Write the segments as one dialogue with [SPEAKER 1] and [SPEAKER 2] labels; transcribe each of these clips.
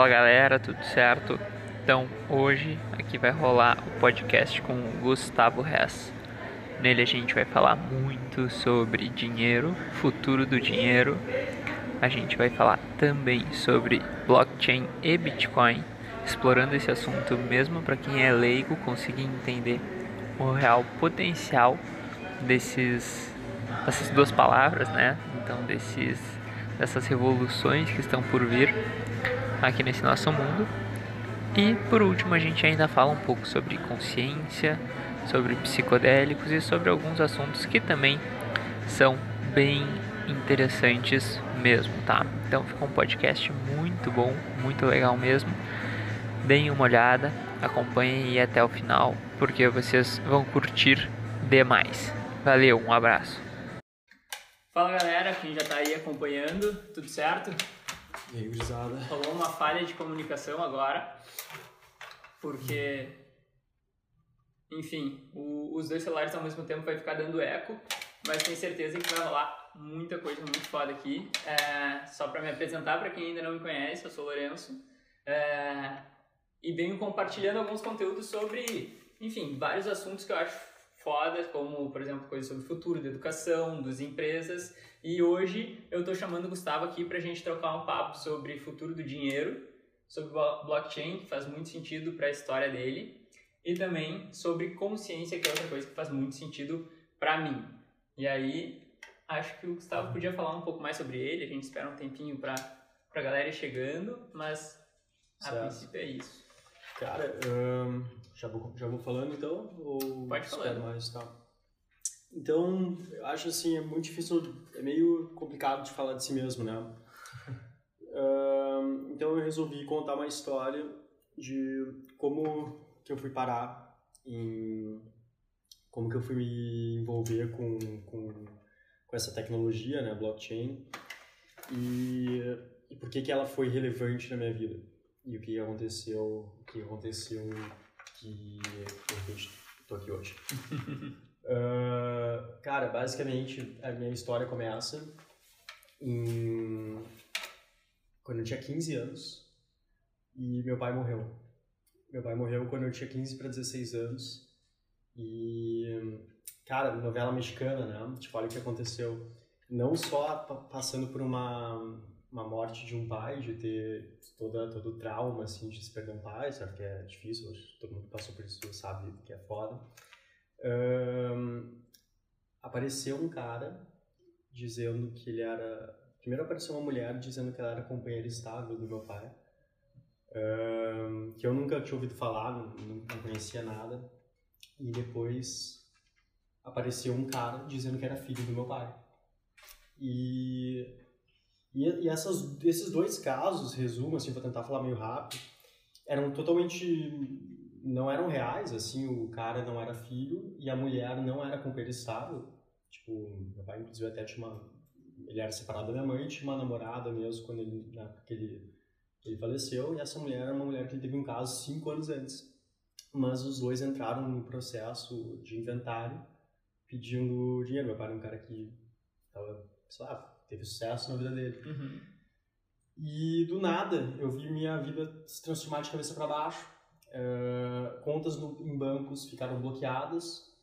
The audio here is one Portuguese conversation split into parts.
[SPEAKER 1] Fala galera, tudo certo? Então hoje aqui vai rolar o podcast com o Gustavo Hess. Nele a gente vai falar muito sobre dinheiro, futuro do dinheiro. A gente vai falar também sobre blockchain e Bitcoin, explorando esse assunto mesmo para quem é leigo conseguir entender o real potencial desses dessas duas palavras, né? Então desses dessas revoluções que estão por vir aqui nesse nosso mundo. E por último, a gente ainda fala um pouco sobre consciência, sobre psicodélicos e sobre alguns assuntos que também são bem interessantes mesmo, tá? Então fica um podcast muito bom, muito legal mesmo. Deem uma olhada, acompanhem e até o final, porque vocês vão curtir demais. Valeu, um abraço. Fala galera, quem já tá aí acompanhando, tudo certo?
[SPEAKER 2] E aí, gurizada?
[SPEAKER 1] Rolou uma falha de comunicação agora, porque, enfim, o, os dois celulares ao mesmo tempo vai ficar dando eco, mas tenho certeza que vai rolar muita coisa muito foda aqui. É, só para me apresentar para quem ainda não me conhece, eu sou o Lourenço, é, e venho compartilhando alguns conteúdos sobre, enfim, vários assuntos que eu acho foda, como, por exemplo, coisas sobre o futuro da educação, das empresas. E hoje eu estou chamando o Gustavo aqui para a gente trocar um papo sobre futuro do dinheiro, sobre blockchain, que faz muito sentido para a história dele, e também sobre consciência, que é outra coisa que faz muito sentido para mim. E aí, acho que o Gustavo podia falar um pouco mais sobre ele, a gente espera um tempinho para a galera ir chegando, mas a certo. princípio é isso.
[SPEAKER 2] Cara, já vou, já vou falando então? Ou
[SPEAKER 1] Pode falar.
[SPEAKER 2] mais, tá? Então, eu acho assim, é muito difícil, é meio complicado de falar de si mesmo, né? uh, então eu resolvi contar uma história de como que eu fui parar em... como que eu fui me envolver com, com, com essa tecnologia, né, blockchain, e, e por que que ela foi relevante na minha vida. E o que aconteceu, o que aconteceu que de repente estou aqui hoje. uh, cara, basicamente a minha história começa em... quando eu tinha 15 anos e meu pai morreu. Meu pai morreu quando eu tinha 15 para 16 anos e cara, novela mexicana, né? Tipo, olha o que aconteceu. Não só passando por uma uma morte de um pai, de ter toda, todo o trauma, assim, de se perder um pai, sabe que é difícil, todo mundo que passou por isso sabe que é foda. Um, apareceu um cara dizendo que ele era... Primeiro apareceu uma mulher dizendo que ela era companheira estável do meu pai, um, que eu nunca tinha ouvido falar, não, não conhecia nada. E depois apareceu um cara dizendo que era filho do meu pai. E e, e essas, esses dois casos, resumo, assim, vou tentar falar meio rápido, eram totalmente não eram reais, assim, o cara não era filho e a mulher não era companheira estável. Tipo, meu pai, inclusive, até tinha uma... Ele era separado da minha mãe, tinha uma namorada mesmo quando ele, na, ele, ele faleceu, e essa mulher era uma mulher que ele teve um caso cinco anos antes. Mas os dois entraram no processo de inventário pedindo dinheiro. Meu pai era um cara que tava, sei lá, teve sucesso na vida dele.
[SPEAKER 1] Uhum.
[SPEAKER 2] E do nada eu vi minha vida se transformar de cabeça para baixo. Uh, contas no, em bancos ficaram bloqueadas,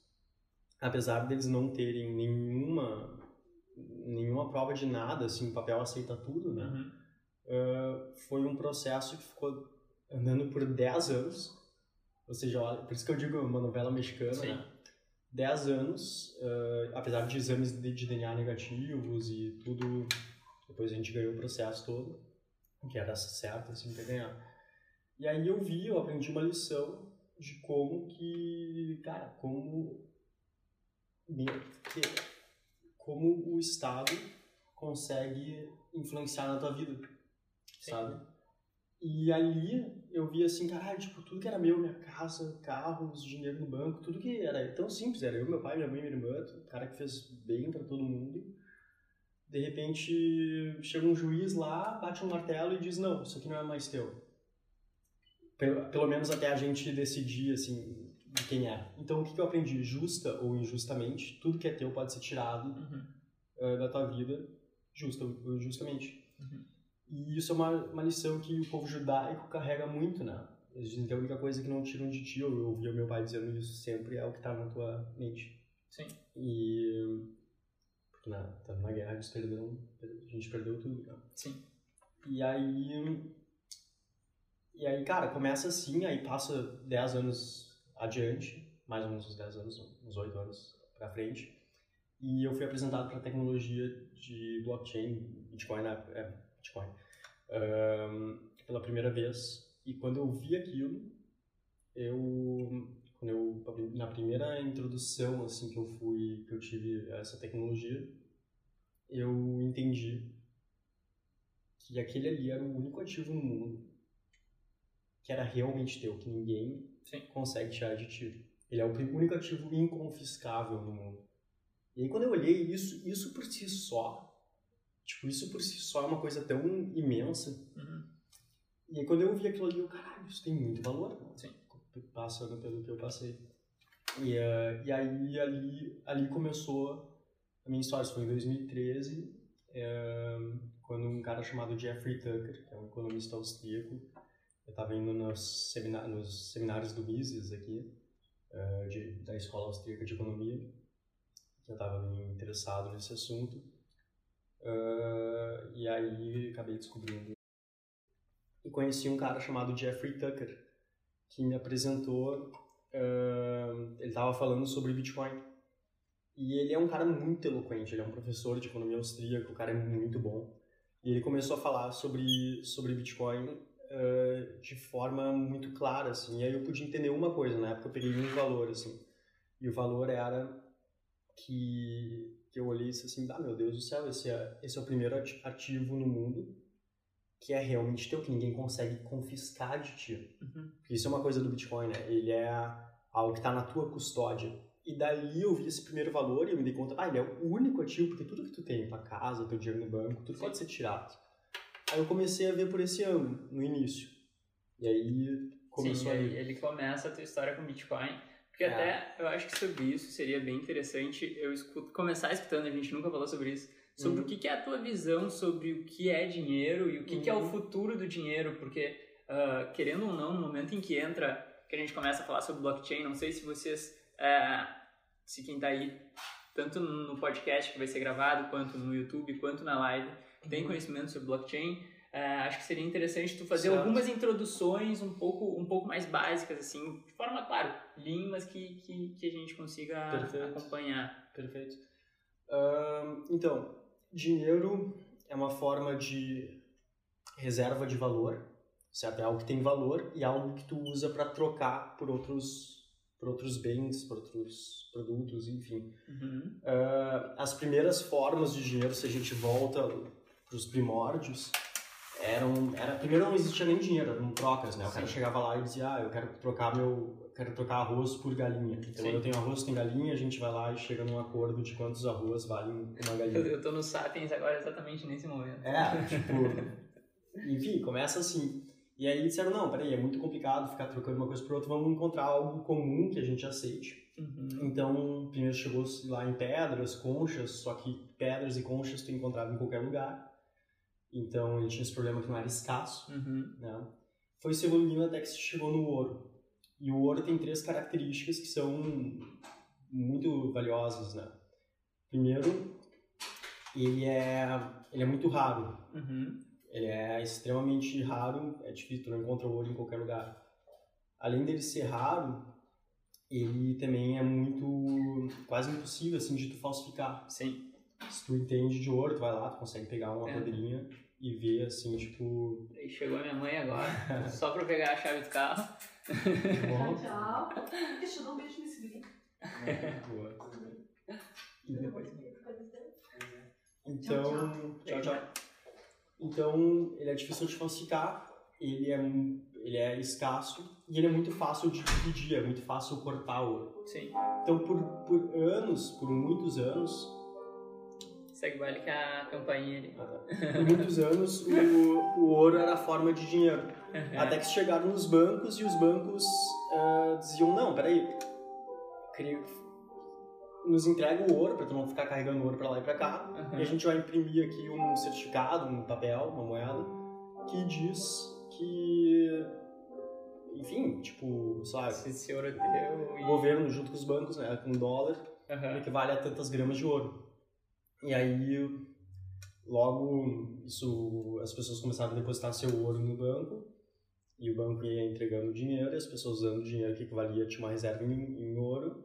[SPEAKER 2] apesar deles não terem nenhuma nenhuma prova de nada, assim, o papel aceita tudo, né?
[SPEAKER 1] Uhum.
[SPEAKER 2] Uh, foi um processo que ficou andando por 10 anos. Ou seja, por isso que eu digo uma novela mexicana,
[SPEAKER 1] Sim.
[SPEAKER 2] né? 10 anos, uh, apesar de exames de, de, DNA negativos e tudo, depois a gente ganhou o processo todo, que era certo, assim, para ganhar. E aí eu vi, eu aprendi uma lição de como que, cara, como, como o Estado consegue influenciar na tua vida,
[SPEAKER 1] Sim.
[SPEAKER 2] sabe? E ali eu vi assim, caralho, tipo, tudo que era meu, minha casa, carros, dinheiro no banco, tudo que era tão simples, era eu, meu pai, minha mãe, minha irmã, o cara que fez bem para todo mundo. De repente, chega um juiz lá, bate um martelo e diz: "Não, isso aqui não é mais teu". Pelo, menos até a gente decidir assim de quem é. Então, o que, que eu aprendi? Justa ou injustamente, tudo que é teu pode ser tirado
[SPEAKER 1] uhum.
[SPEAKER 2] uh, da tua vida, justa ou injustamente.
[SPEAKER 1] Uhum.
[SPEAKER 2] E isso é uma, uma lição que o povo judaico carrega muito, né? Eles dizem que a única coisa que não tiram de ti, eu ouvia meu pai dizendo isso sempre, é o que está na tua mente.
[SPEAKER 1] Sim.
[SPEAKER 2] E. Porque na, tá na guerra eles perderam, a gente perdeu tudo, né?
[SPEAKER 1] Sim.
[SPEAKER 2] E aí. E aí, cara, começa assim, aí passa 10 anos adiante, mais ou menos uns 10 anos, uns 8 anos pra frente. E eu fui apresentado para tecnologia de blockchain, Bitcoin, né? é, Bitcoin, um, pela primeira vez. E quando eu vi aquilo, eu, quando eu na primeira introdução assim que eu fui, que eu tive essa tecnologia, eu entendi que aquele ali era o único ativo no mundo que era realmente teu, que ninguém
[SPEAKER 1] Sim.
[SPEAKER 2] consegue tirar de ti. Ele é o único ativo inconfiscável no mundo. E aí quando eu olhei isso, isso por si só, tipo, isso por si só é uma coisa tão imensa.
[SPEAKER 1] Uhum.
[SPEAKER 2] E aí quando eu vi aquilo ali, eu, caralho, isso tem muito valor.
[SPEAKER 1] Sim.
[SPEAKER 2] Passando pelo que eu passei. E, uh, e aí ali, ali começou a minha história. Isso foi em 2013, é, quando um cara chamado Jeffrey Tucker, que é um economista austríaco, eu estava indo nos, seminários, nos seminários do Mises aqui, uh, de, da Escola Austríaca de Economia, que eu estava interessado nesse assunto. Uh, e aí acabei descobrindo. E conheci um cara chamado Jeffrey Tucker, que me apresentou. Uh, ele estava falando sobre Bitcoin. E ele é um cara muito eloquente, ele é um professor de economia austríaca, o cara é muito bom. E ele começou a falar sobre, sobre Bitcoin uh, de forma muito clara, assim. E aí eu pude entender uma coisa, na época eu peguei um valor, assim. E o valor era que, que eu olhei e disse assim, ah, meu Deus do céu, esse é, esse é o primeiro ativo no mundo que é realmente teu, que ninguém consegue confiscar de ti.
[SPEAKER 1] Uhum.
[SPEAKER 2] Isso é uma coisa do Bitcoin, né? Ele é algo que está na tua custódia. E daí eu vi esse primeiro valor e eu me dei conta, ah, ele é o único ativo, porque tudo que tu tem, tua casa, teu dinheiro no banco, tudo pode ser tirado. Aí eu comecei a ver por esse ângulo, no início. E aí começou
[SPEAKER 1] Sim,
[SPEAKER 2] a...
[SPEAKER 1] ele, começa a tua história com Bitcoin. Porque
[SPEAKER 2] É.
[SPEAKER 1] até eu acho que sobre isso seria bem interessante eu escuto, começar escutando, a gente nunca falou sobre isso, sobre
[SPEAKER 2] Uhum.
[SPEAKER 1] o que, que é a tua visão sobre o que é dinheiro e o que, que é o
[SPEAKER 2] Uhum.
[SPEAKER 1] futuro do dinheiro. Porque, ah, querendo ou não, no momento em que entra, que a gente começa a falar sobre blockchain, não sei se vocês, eh, se quem tá aí, tanto no podcast que vai ser gravado, quanto no YouTube, quanto na live, tem conhecimento sobre blockchain, é, acho que seria interessante tu fazer
[SPEAKER 2] Certo.
[SPEAKER 1] algumas introduções um pouco, um pouco mais básicas, assim, de forma, claro, lean, mas que, que, que a gente consiga
[SPEAKER 2] Perfeito.
[SPEAKER 1] acompanhar.
[SPEAKER 2] Perfeito. Então, dinheiro é uma forma de reserva de valor, certo? É algo que tem valor e algo que tu usa para trocar por outros, por outros bens, por outros produtos, enfim.
[SPEAKER 1] Uhum.
[SPEAKER 2] Ah, as primeiras formas de dinheiro, se a gente volta os primórdios, eram, era, primeiro não existia nem dinheiro, eram trocas, né? O cara
[SPEAKER 1] Sim.
[SPEAKER 2] chegava lá e dizia, ah, eu quero trocar meu, eu quero trocar arroz por galinha. Então
[SPEAKER 1] Sim.
[SPEAKER 2] eu tenho arroz, tem galinha, a gente vai lá e chega num acordo de quantos arroz valem uma
[SPEAKER 1] Eu,
[SPEAKER 2] galinha.
[SPEAKER 1] eu tô no Sapiens agora exatamente nesse momento.
[SPEAKER 2] É, tipo, enfim, começa assim. E aí disseram, não, peraí, é muito complicado ficar trocando uma coisa por outra, vamos encontrar algo comum que a gente aceite.
[SPEAKER 1] Uhum.
[SPEAKER 2] Então, primeiro chegou lá em pedras, conchas, só que pedras e conchas tu encontrava em qualquer lugar. Então, ele tinha esse problema que não era escasso,
[SPEAKER 1] Uhum.
[SPEAKER 2] né? Foi se evoluindo até que se chegou no ouro. E o ouro tem três características que são muito valiosas, né? Primeiro, ele é, ele é muito raro.
[SPEAKER 1] Uhum.
[SPEAKER 2] Ele é extremamente raro, é difícil, tu não encontra ouro em qualquer lugar. Além dele ser raro, ele também é muito, quase impossível, assim, de tu falsificar.
[SPEAKER 1] Sim.
[SPEAKER 2] Se tu entende de ouro, tu vai lá, tu consegue pegar uma
[SPEAKER 1] É.
[SPEAKER 2] pedrinha e ver, assim, tipo...
[SPEAKER 1] Aí chegou a minha mãe agora, só pra eu pegar a chave do carro.
[SPEAKER 2] bom,
[SPEAKER 3] Tchau, tchau. Deixa eu dar um beijo nesse vídeo.
[SPEAKER 2] boa.
[SPEAKER 1] E depois...
[SPEAKER 2] Então, tchau, tchau. Então, ele é difícil de falsificar, ele é, ele é escasso e ele é muito fácil de dividir, é muito fácil cortar ouro.
[SPEAKER 1] Sim.
[SPEAKER 2] Então, por, por anos, por muitos anos,
[SPEAKER 1] Segue o baile que a campainha ali.
[SPEAKER 2] por muitos anos, o, o ouro era a forma de dinheiro. Até que chegaram nos bancos e os bancos ah, diziam, não, peraí, cria- nos entrega o ouro para tu não ficar carregando ouro para lá e para cá.
[SPEAKER 1] Uhum.
[SPEAKER 2] E a gente vai imprimir aqui um certificado, um papel, uma moeda, que diz que, enfim, tipo, sabe,
[SPEAKER 1] Se esse ouro é teu
[SPEAKER 2] o governo junto com os bancos, né, com dólar,
[SPEAKER 1] Aham.
[SPEAKER 2] equivale a tantas gramas de ouro. E aí, logo, isso, as pessoas começaram a depositar seu ouro no banco, e o banco ia entregando dinheiro, e as pessoas usando o dinheiro que equivalia, tinha uma reserva em, em ouro.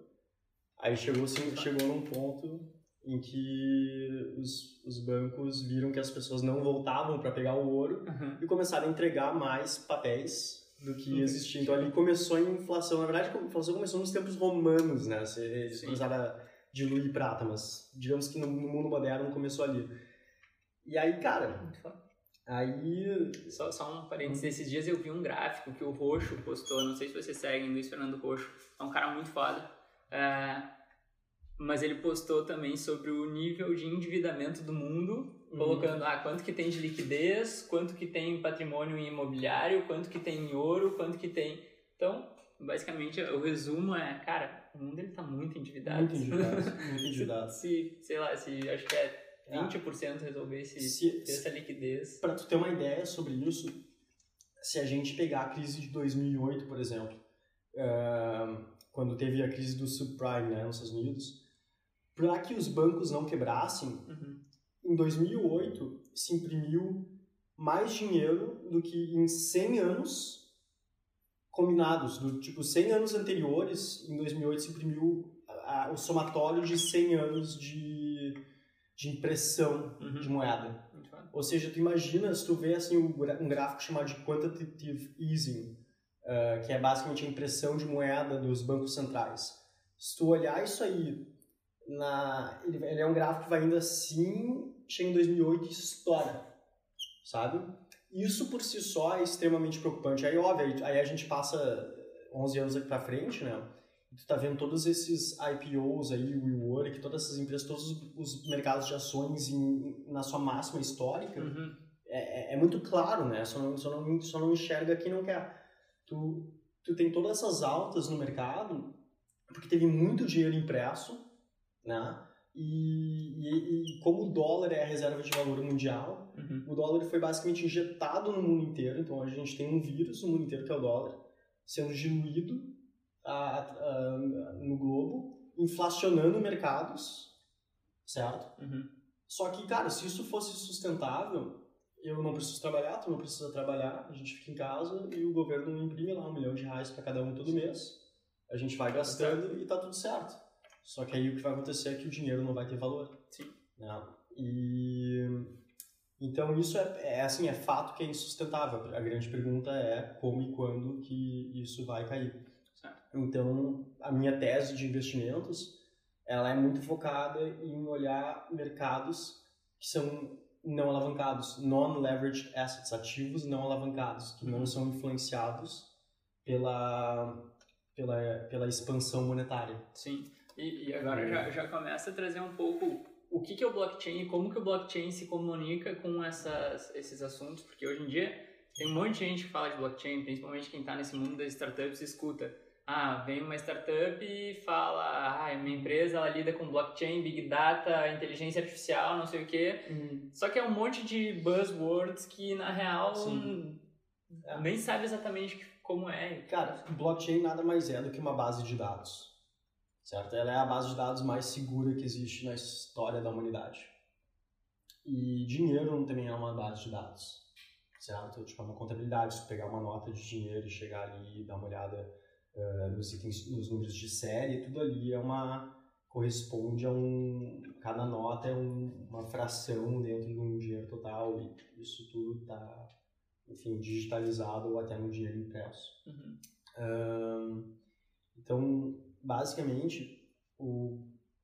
[SPEAKER 2] Aí chegou, assim, chegou num ponto em que os, os bancos viram que as pessoas não voltavam para pegar o ouro
[SPEAKER 1] Aham.
[SPEAKER 2] e começaram a entregar mais papéis do que
[SPEAKER 1] Uhum.
[SPEAKER 2] existia. Então ali começou a inflação. Na verdade, a inflação começou nos tempos romanos, né? Eles
[SPEAKER 1] Sim.
[SPEAKER 2] começaram a diluir prata, mas digamos que no, no mundo moderno começou ali. E aí, cara, aí...
[SPEAKER 1] Só, só um parênteses, esses dias eu vi um gráfico que o Roxo postou, não sei se vocês seguem, Luiz Fernando Roxo, é um cara muito foda, é, mas ele postou também sobre o nível de endividamento do mundo,
[SPEAKER 2] Uhum.
[SPEAKER 1] colocando ah, quanto que tem de liquidez, quanto que tem em patrimônio imobiliário, quanto que tem em ouro, quanto que tem... Então, basicamente, o resumo é, cara, o mundo ele tá muito endividado.
[SPEAKER 2] Muito endividado, muito endividado.
[SPEAKER 1] se, sei lá, se acho que é
[SPEAKER 2] Ah.
[SPEAKER 1] 20% resolvesse
[SPEAKER 2] Se,
[SPEAKER 1] essa liquidez...
[SPEAKER 2] Para tu ter uma ideia sobre isso, se a gente pegar a crise de 2008, por exemplo, ah, quando teve a crise do subprime né, nos Estados Unidos, para que os bancos não quebrassem,
[SPEAKER 1] Uhum.
[SPEAKER 2] em 2008 se imprimiu mais dinheiro do que em 100 anos combinados. Do tipo, 100 anos anteriores, em 2008 se imprimiu a- a- o somatório de 100 anos de, de impressão
[SPEAKER 1] Uhum.
[SPEAKER 2] de moeda. Ou seja, tu imagina, se tu vê assim, um gráfico chamado de quantitative easing, ah, que é basicamente a impressão de moeda dos bancos centrais. Se tu olhar isso aí, na, ele, ele é um gráfico que vai indo assim, chega em 2008 e estoura, sabe? Isso por si só é extremamente preocupante. Aí, óbvio, aí- a gente passa 11 anos aqui pra frente, né? E tu tá vendo todos esses IPOs aí, o WeWork, todas essas empresas, todos os, os mercados de ações em, na sua máxima histórica,
[SPEAKER 1] Uhum.
[SPEAKER 2] é, é- é muito claro, né? Só não, só, não, só não enxerga quem não quer. Tu, tu tem todas essas altas no mercado porque teve muito dinheiro impresso, né? E, e, e como o dólar é a reserva de valor mundial,
[SPEAKER 1] Uhum.
[SPEAKER 2] o dólar foi basicamente injetado no mundo inteiro. Então a gente tem um vírus no mundo inteiro que é o dólar sendo diluído a- a- no globo, inflacionando mercados, certo?
[SPEAKER 1] Uhum.
[SPEAKER 2] Só que, cara, se isso fosse sustentável, eu não preciso trabalhar, tu não precisa trabalhar, a gente fica em casa e o governo imprime lá um milhão de reais para cada um todo mês. A gente vai gastando e tá tudo certo. Só que aí o que vai acontecer é que o dinheiro não vai ter valor.
[SPEAKER 1] Sim.
[SPEAKER 2] Né? E então isso é, é assim, é fato que é insustentável. A grande pergunta é como e quando que isso vai cair.
[SPEAKER 1] Certo.
[SPEAKER 2] Então, a minha tese de investimentos, ela é muito focada em olhar mercados que são não alavancados, non-leveraged assets, ativos não alavancados, que não são influenciados pela, pela, pela expansão monetária.
[SPEAKER 1] Sim. E, e agora já, já começa a trazer um pouco o que, que é o blockchain e como que o blockchain se comunica com essas, esses assuntos, porque hoje em dia tem um monte de gente que fala de blockchain, principalmente quem está nesse mundo das startups escuta. Ah, vem uma startup e fala, ah, minha empresa ela lida com blockchain, big data, inteligência artificial, não sei o quê. Só que é um monte de buzzwords que na real
[SPEAKER 2] Sim. É.
[SPEAKER 1] nem sabe exatamente como é.
[SPEAKER 2] Cara, blockchain nada mais é do que uma base de dados, certo? Ela é a base de dados mais segura que existe na história da humanidade. E dinheiro também é uma base de dados, certo? Tipo, é uma contabilidade, se pegar uma nota de dinheiro e chegar ali e dar uma olhada eh, nos itens, nos números de série, tudo ali é uma corresponde a um cada nota é um- uma fração dentro de um dinheiro total e isso tudo está enfim digitalizado ou até no dinheiro impresso
[SPEAKER 1] Uhum.
[SPEAKER 2] Então, basicamente, o,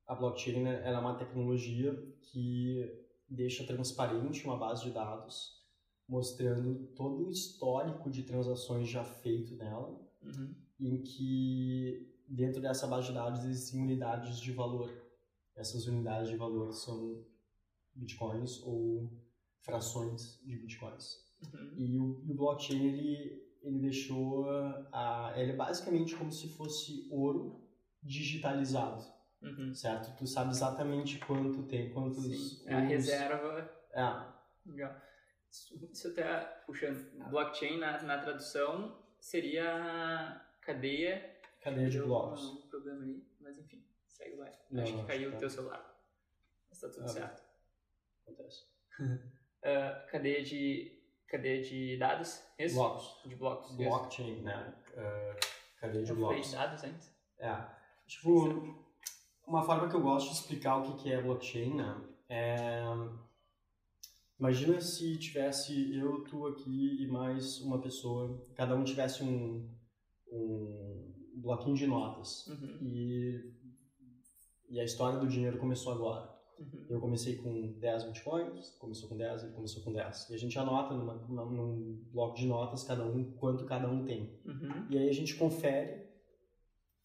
[SPEAKER 2] a blockchain né, é uma tecnologia que deixa transparente uma base de dados, mostrando todo o histórico de transações já feito nela,
[SPEAKER 1] Uhum.
[SPEAKER 2] em que dentro dessa base de dados existem unidades de valor. Essas unidades de valor são bitcoins ou frações de bitcoins.
[SPEAKER 1] Uhum.
[SPEAKER 2] E o, e o blockchain, ele, ele deixou a... Ele é basicamente como se fosse ouro digitalizado,
[SPEAKER 1] Uhum.
[SPEAKER 2] certo? Tu sabe exatamente quanto tem, quantos...
[SPEAKER 1] Sim, é a reserva.
[SPEAKER 2] É,
[SPEAKER 1] Legal. Isso, isso até, puxando, blockchain na, na tradução seria cadeia...
[SPEAKER 2] Cadeia de blocos.
[SPEAKER 1] Um problema ali, mas enfim, segue lá.
[SPEAKER 2] Não,
[SPEAKER 1] acho que caiu o
[SPEAKER 2] tá.
[SPEAKER 1] teu celular. Mas tá tudo
[SPEAKER 2] Ah,
[SPEAKER 1] certo.
[SPEAKER 2] Acontece.
[SPEAKER 1] Ah, cadeia de cadeia de dados? Isso?
[SPEAKER 2] Blocos.
[SPEAKER 1] De blocos. isso.
[SPEAKER 2] Blockchain, né? Uh, cadeia de
[SPEAKER 1] Eu falei
[SPEAKER 2] blocos.
[SPEAKER 1] dados antes?
[SPEAKER 2] É. Tipo, uma forma que eu gosto de explicar o que que é blockchain, né? É... Imagina se tivesse eu, tu aqui e mais uma pessoa, cada um tivesse um, um bloquinho de notas.
[SPEAKER 1] Uhum.
[SPEAKER 2] E, e a história do dinheiro começou agora.
[SPEAKER 1] Uhum.
[SPEAKER 2] Eu comecei com 10 bitcoins, começou com 10, ele começou com 10. E a gente anota numa, numa- num bloco de notas cada um quanto cada um tem.
[SPEAKER 1] Uhum.
[SPEAKER 2] E aí a gente confere,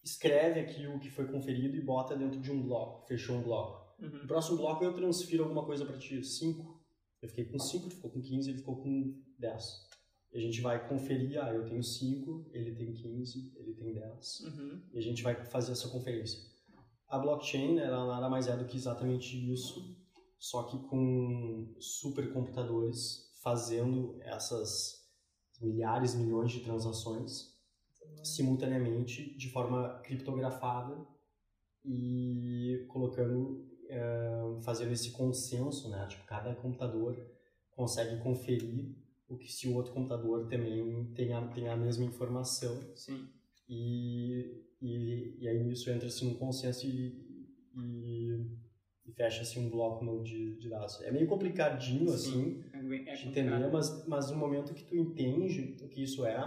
[SPEAKER 2] escreve aqui o que foi conferido e bota dentro de um bloco, fechou um bloco. No
[SPEAKER 1] Uhum.
[SPEAKER 2] próximo bloco eu transfiro alguma coisa para ti, 5. Eu fiquei com 5, tu ficou com 15, ele ficou com 10. E a gente vai conferir, ah, eu tenho 5, ele tem 15, ele tem 10.
[SPEAKER 1] Uhum.
[SPEAKER 2] E a gente vai fazer essa conferência. A blockchain, ela nada mais é do que exatamente isso, só que com supercomputadores fazendo essas milhares, milhões de transações simultaneamente de forma criptografada e colocando, eh, fazendo esse consenso, né? Tipo, cada computador consegue conferir o que se o outro computador também tem a, tem a mesma informação
[SPEAKER 1] Sim.
[SPEAKER 2] e, e, e aí nisso entra-se num consenso e, e, e fecha-se um bloco novo de, de dados. É meio complicadinho, assim,
[SPEAKER 1] Sim. É, bem- é
[SPEAKER 2] de entender, mas, mas no momento que tu entende o que isso é,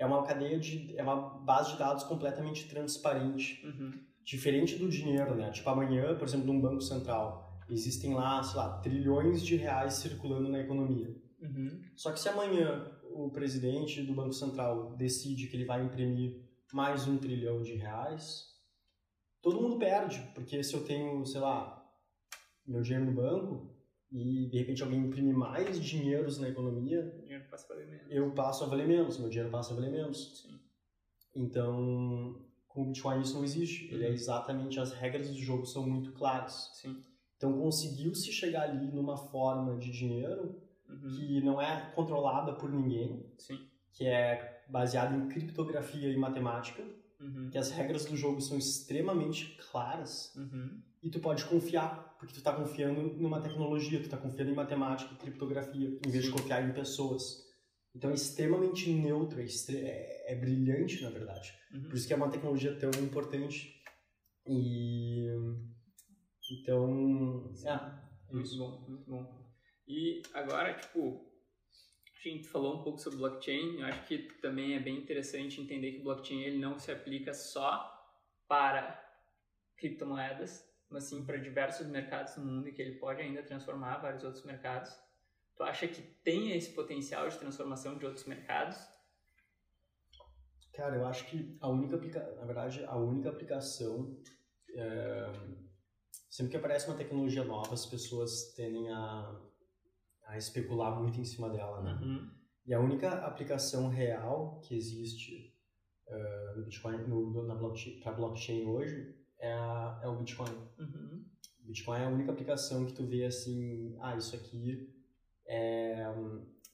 [SPEAKER 2] é uma cadeia de, é uma base de dados completamente transparente.
[SPEAKER 1] Uhum.
[SPEAKER 2] Diferente do dinheiro, né? Tipo, amanhã, por exemplo, num banco central, existem lá, sei lá, trilhões de reais circulando na economia.
[SPEAKER 1] Uhum.
[SPEAKER 2] Só que se amanhã o presidente do Banco Central decide que ele vai imprimir mais um trilhão de reais, todo mundo perde, porque se eu tenho, sei lá, meu dinheiro no banco e de repente alguém imprime mais dinheiros na economia,
[SPEAKER 1] O dinheiro passa para menos.
[SPEAKER 2] eu passo a valer menos, meu dinheiro passa a valer menos.
[SPEAKER 1] Sim.
[SPEAKER 2] Então, com o Bitcoin isso não existe. Ele é
[SPEAKER 1] Uhum.
[SPEAKER 2] exatamente, as regras do jogo são muito claras.
[SPEAKER 1] Sim.
[SPEAKER 2] Então, conseguiu-se chegar ali numa forma de dinheiro
[SPEAKER 1] Uhum.
[SPEAKER 2] que não é controlada por ninguém,
[SPEAKER 1] Sim.
[SPEAKER 2] que é baseado em criptografia e matemática,
[SPEAKER 1] Uhum.
[SPEAKER 2] que as regras do jogo são extremamente claras
[SPEAKER 1] Uhum.
[SPEAKER 2] E tu pode confiar, porque tu tá confiando numa tecnologia, tu tá confiando em matemática criptografia, em vez
[SPEAKER 1] Sim.
[SPEAKER 2] de confiar em pessoas. Então é extremamente neutro, é, é- é brilhante, na verdade.
[SPEAKER 1] Uhum.
[SPEAKER 2] Por isso que é uma tecnologia tão importante. E... Então... É,
[SPEAKER 1] Muito bom, muito bom. E agora, tipo, a gente falou um pouco sobre blockchain. Eu acho que também é bem interessante entender que o blockchain ele não se aplica só para criptomoedas, mas sim para diversos mercados no mundo e que ele pode ainda transformar vários outros mercados. Tu acha que tem esse potencial de transformação de outros mercados?
[SPEAKER 2] Cara, eu acho que a única aplica... na verdade, a única aplicação é, sempre que aparece uma tecnologia nova, as pessoas tendem a, a especular muito em cima dela, né?
[SPEAKER 1] Uhum.
[SPEAKER 2] E a única aplicação real que existe eh, no Bitcoin, no, na blockchain, para blockchain hoje é, a- é o Bitcoin.
[SPEAKER 1] Uhum.
[SPEAKER 2] Bitcoin é a única aplicação que tu vê assim, ah, isso aqui é,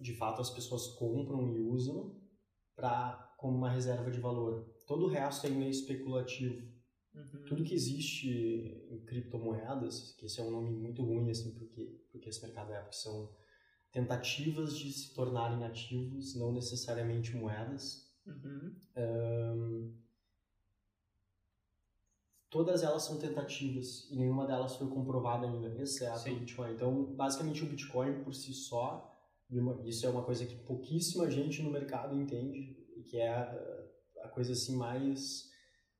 [SPEAKER 2] de fato as pessoas compram e usam para como uma reserva de valor. Todo o resto é meio especulativo.
[SPEAKER 1] Uhum.
[SPEAKER 2] Tudo que existe em criptomoedas, que esse é um nome muito ruim assim porque porque esse mercado é, porque são tentativas de se tornarem ativos, não necessariamente moedas.
[SPEAKER 1] Uhum.
[SPEAKER 2] Ahn, todas elas são tentativas e nenhuma delas foi comprovada ainda, exceto
[SPEAKER 1] Sim.
[SPEAKER 2] o Bitcoin. Então, basicamente, o Bitcoin por si só, isso é uma coisa que pouquíssima gente no mercado entende, e que é a, a coisa assim mais.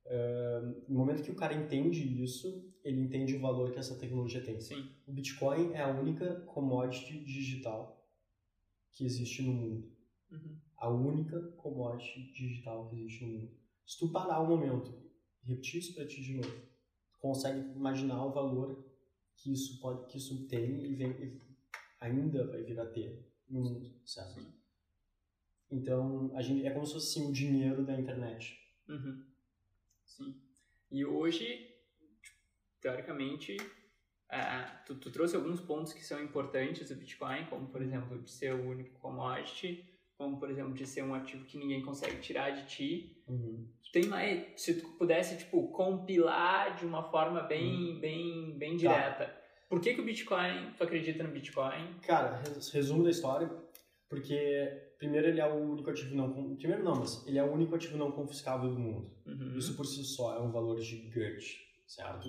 [SPEAKER 2] ahn, no momento que o cara entende isso, ele entende o valor que essa tecnologia tem.
[SPEAKER 1] Sim.
[SPEAKER 2] O Bitcoin é a única commodity digital que existe no mundo
[SPEAKER 1] Uhum.
[SPEAKER 2] a única commodity digital que existe no mundo. Se tu parar um momento repetir isso para ti de novo, tu consegue imaginar o valor que isso pode, que isso tem e, vem, e ainda vai vir a ter no mundo, certo?
[SPEAKER 1] Sim.
[SPEAKER 2] Então, a gente, é como se fosse assim, o dinheiro da internet.
[SPEAKER 1] Uhum. Sim. E hoje, tipo, teoricamente, Uh, tu, tu, trouxe alguns pontos que são importantes do Bitcoin, como por exemplo de ser o único commodity, como por exemplo de ser um ativo que ninguém consegue tirar de ti.
[SPEAKER 2] Uhum.
[SPEAKER 1] Tem mais, se tu pudesse tipo compilar de uma forma bem, uhum. bem, bem direta. Tá. Por que, que o Bitcoin, tu acredita no Bitcoin?
[SPEAKER 2] Cara, resumo da história, porque primeiro ele é o único ativo não, primeiro não, mas ele é o único ativo não confiscável do mundo.
[SPEAKER 1] Uhum.
[SPEAKER 2] Isso por si só é um valor gigante, certo?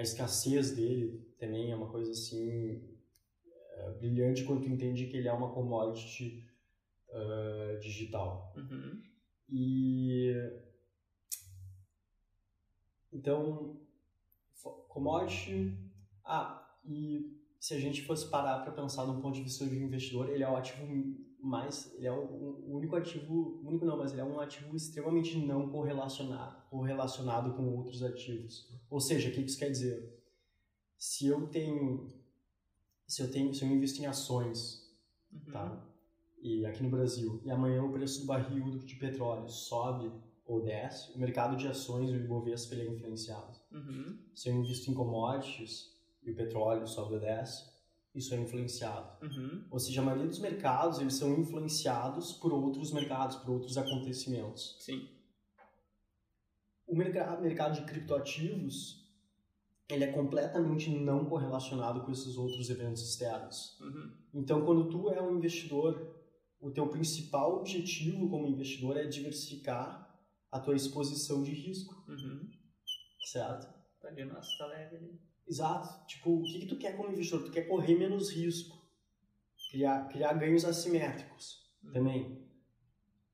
[SPEAKER 2] a escassez dele também é uma coisa assim é, brilhante quando tu entende que ele é uma commodity uh, digital.
[SPEAKER 1] Uhum.
[SPEAKER 2] E então commodity, ah, e se a gente fosse parar para pensar num ponto de vista de investidor, ele é o ativo mais, ele é o único ativo, único não, mas ele é um ativo extremamente não correlacionado, correlacionado com outros ativos. Ou seja, o que isso quer dizer? Se eu tenho, se eu tenho, se eu invisto em ações,
[SPEAKER 1] uhum.
[SPEAKER 2] tá? E aqui no Brasil, e amanhã o preço do barril de petróleo sobe ou desce, o mercado de ações, o Ibovespa, ele é influenciado.
[SPEAKER 1] Uhum.
[SPEAKER 2] Se eu invisto em commodities, e o petróleo sobe ou desce, isso é influenciado.
[SPEAKER 1] Uhum.
[SPEAKER 2] Ou seja, a maioria dos mercados eles são influenciados por outros mercados, por outros acontecimentos.
[SPEAKER 1] Sim.
[SPEAKER 2] O mercado, mercado de criptoativos ele é completamente não correlacionado com esses outros eventos externos.
[SPEAKER 1] Uhum.
[SPEAKER 2] Então, quando tu é um investidor, o teu principal objetivo como investidor é diversificar a tua exposição de risco.
[SPEAKER 1] Uhum.
[SPEAKER 2] Certo?
[SPEAKER 1] Tá de nossa, tá leve ali.
[SPEAKER 2] Exato. Tipo, o que, que tu quer como investidor? Tu quer correr menos risco. Criar, criar ganhos assimétricos
[SPEAKER 1] uhum.
[SPEAKER 2] também.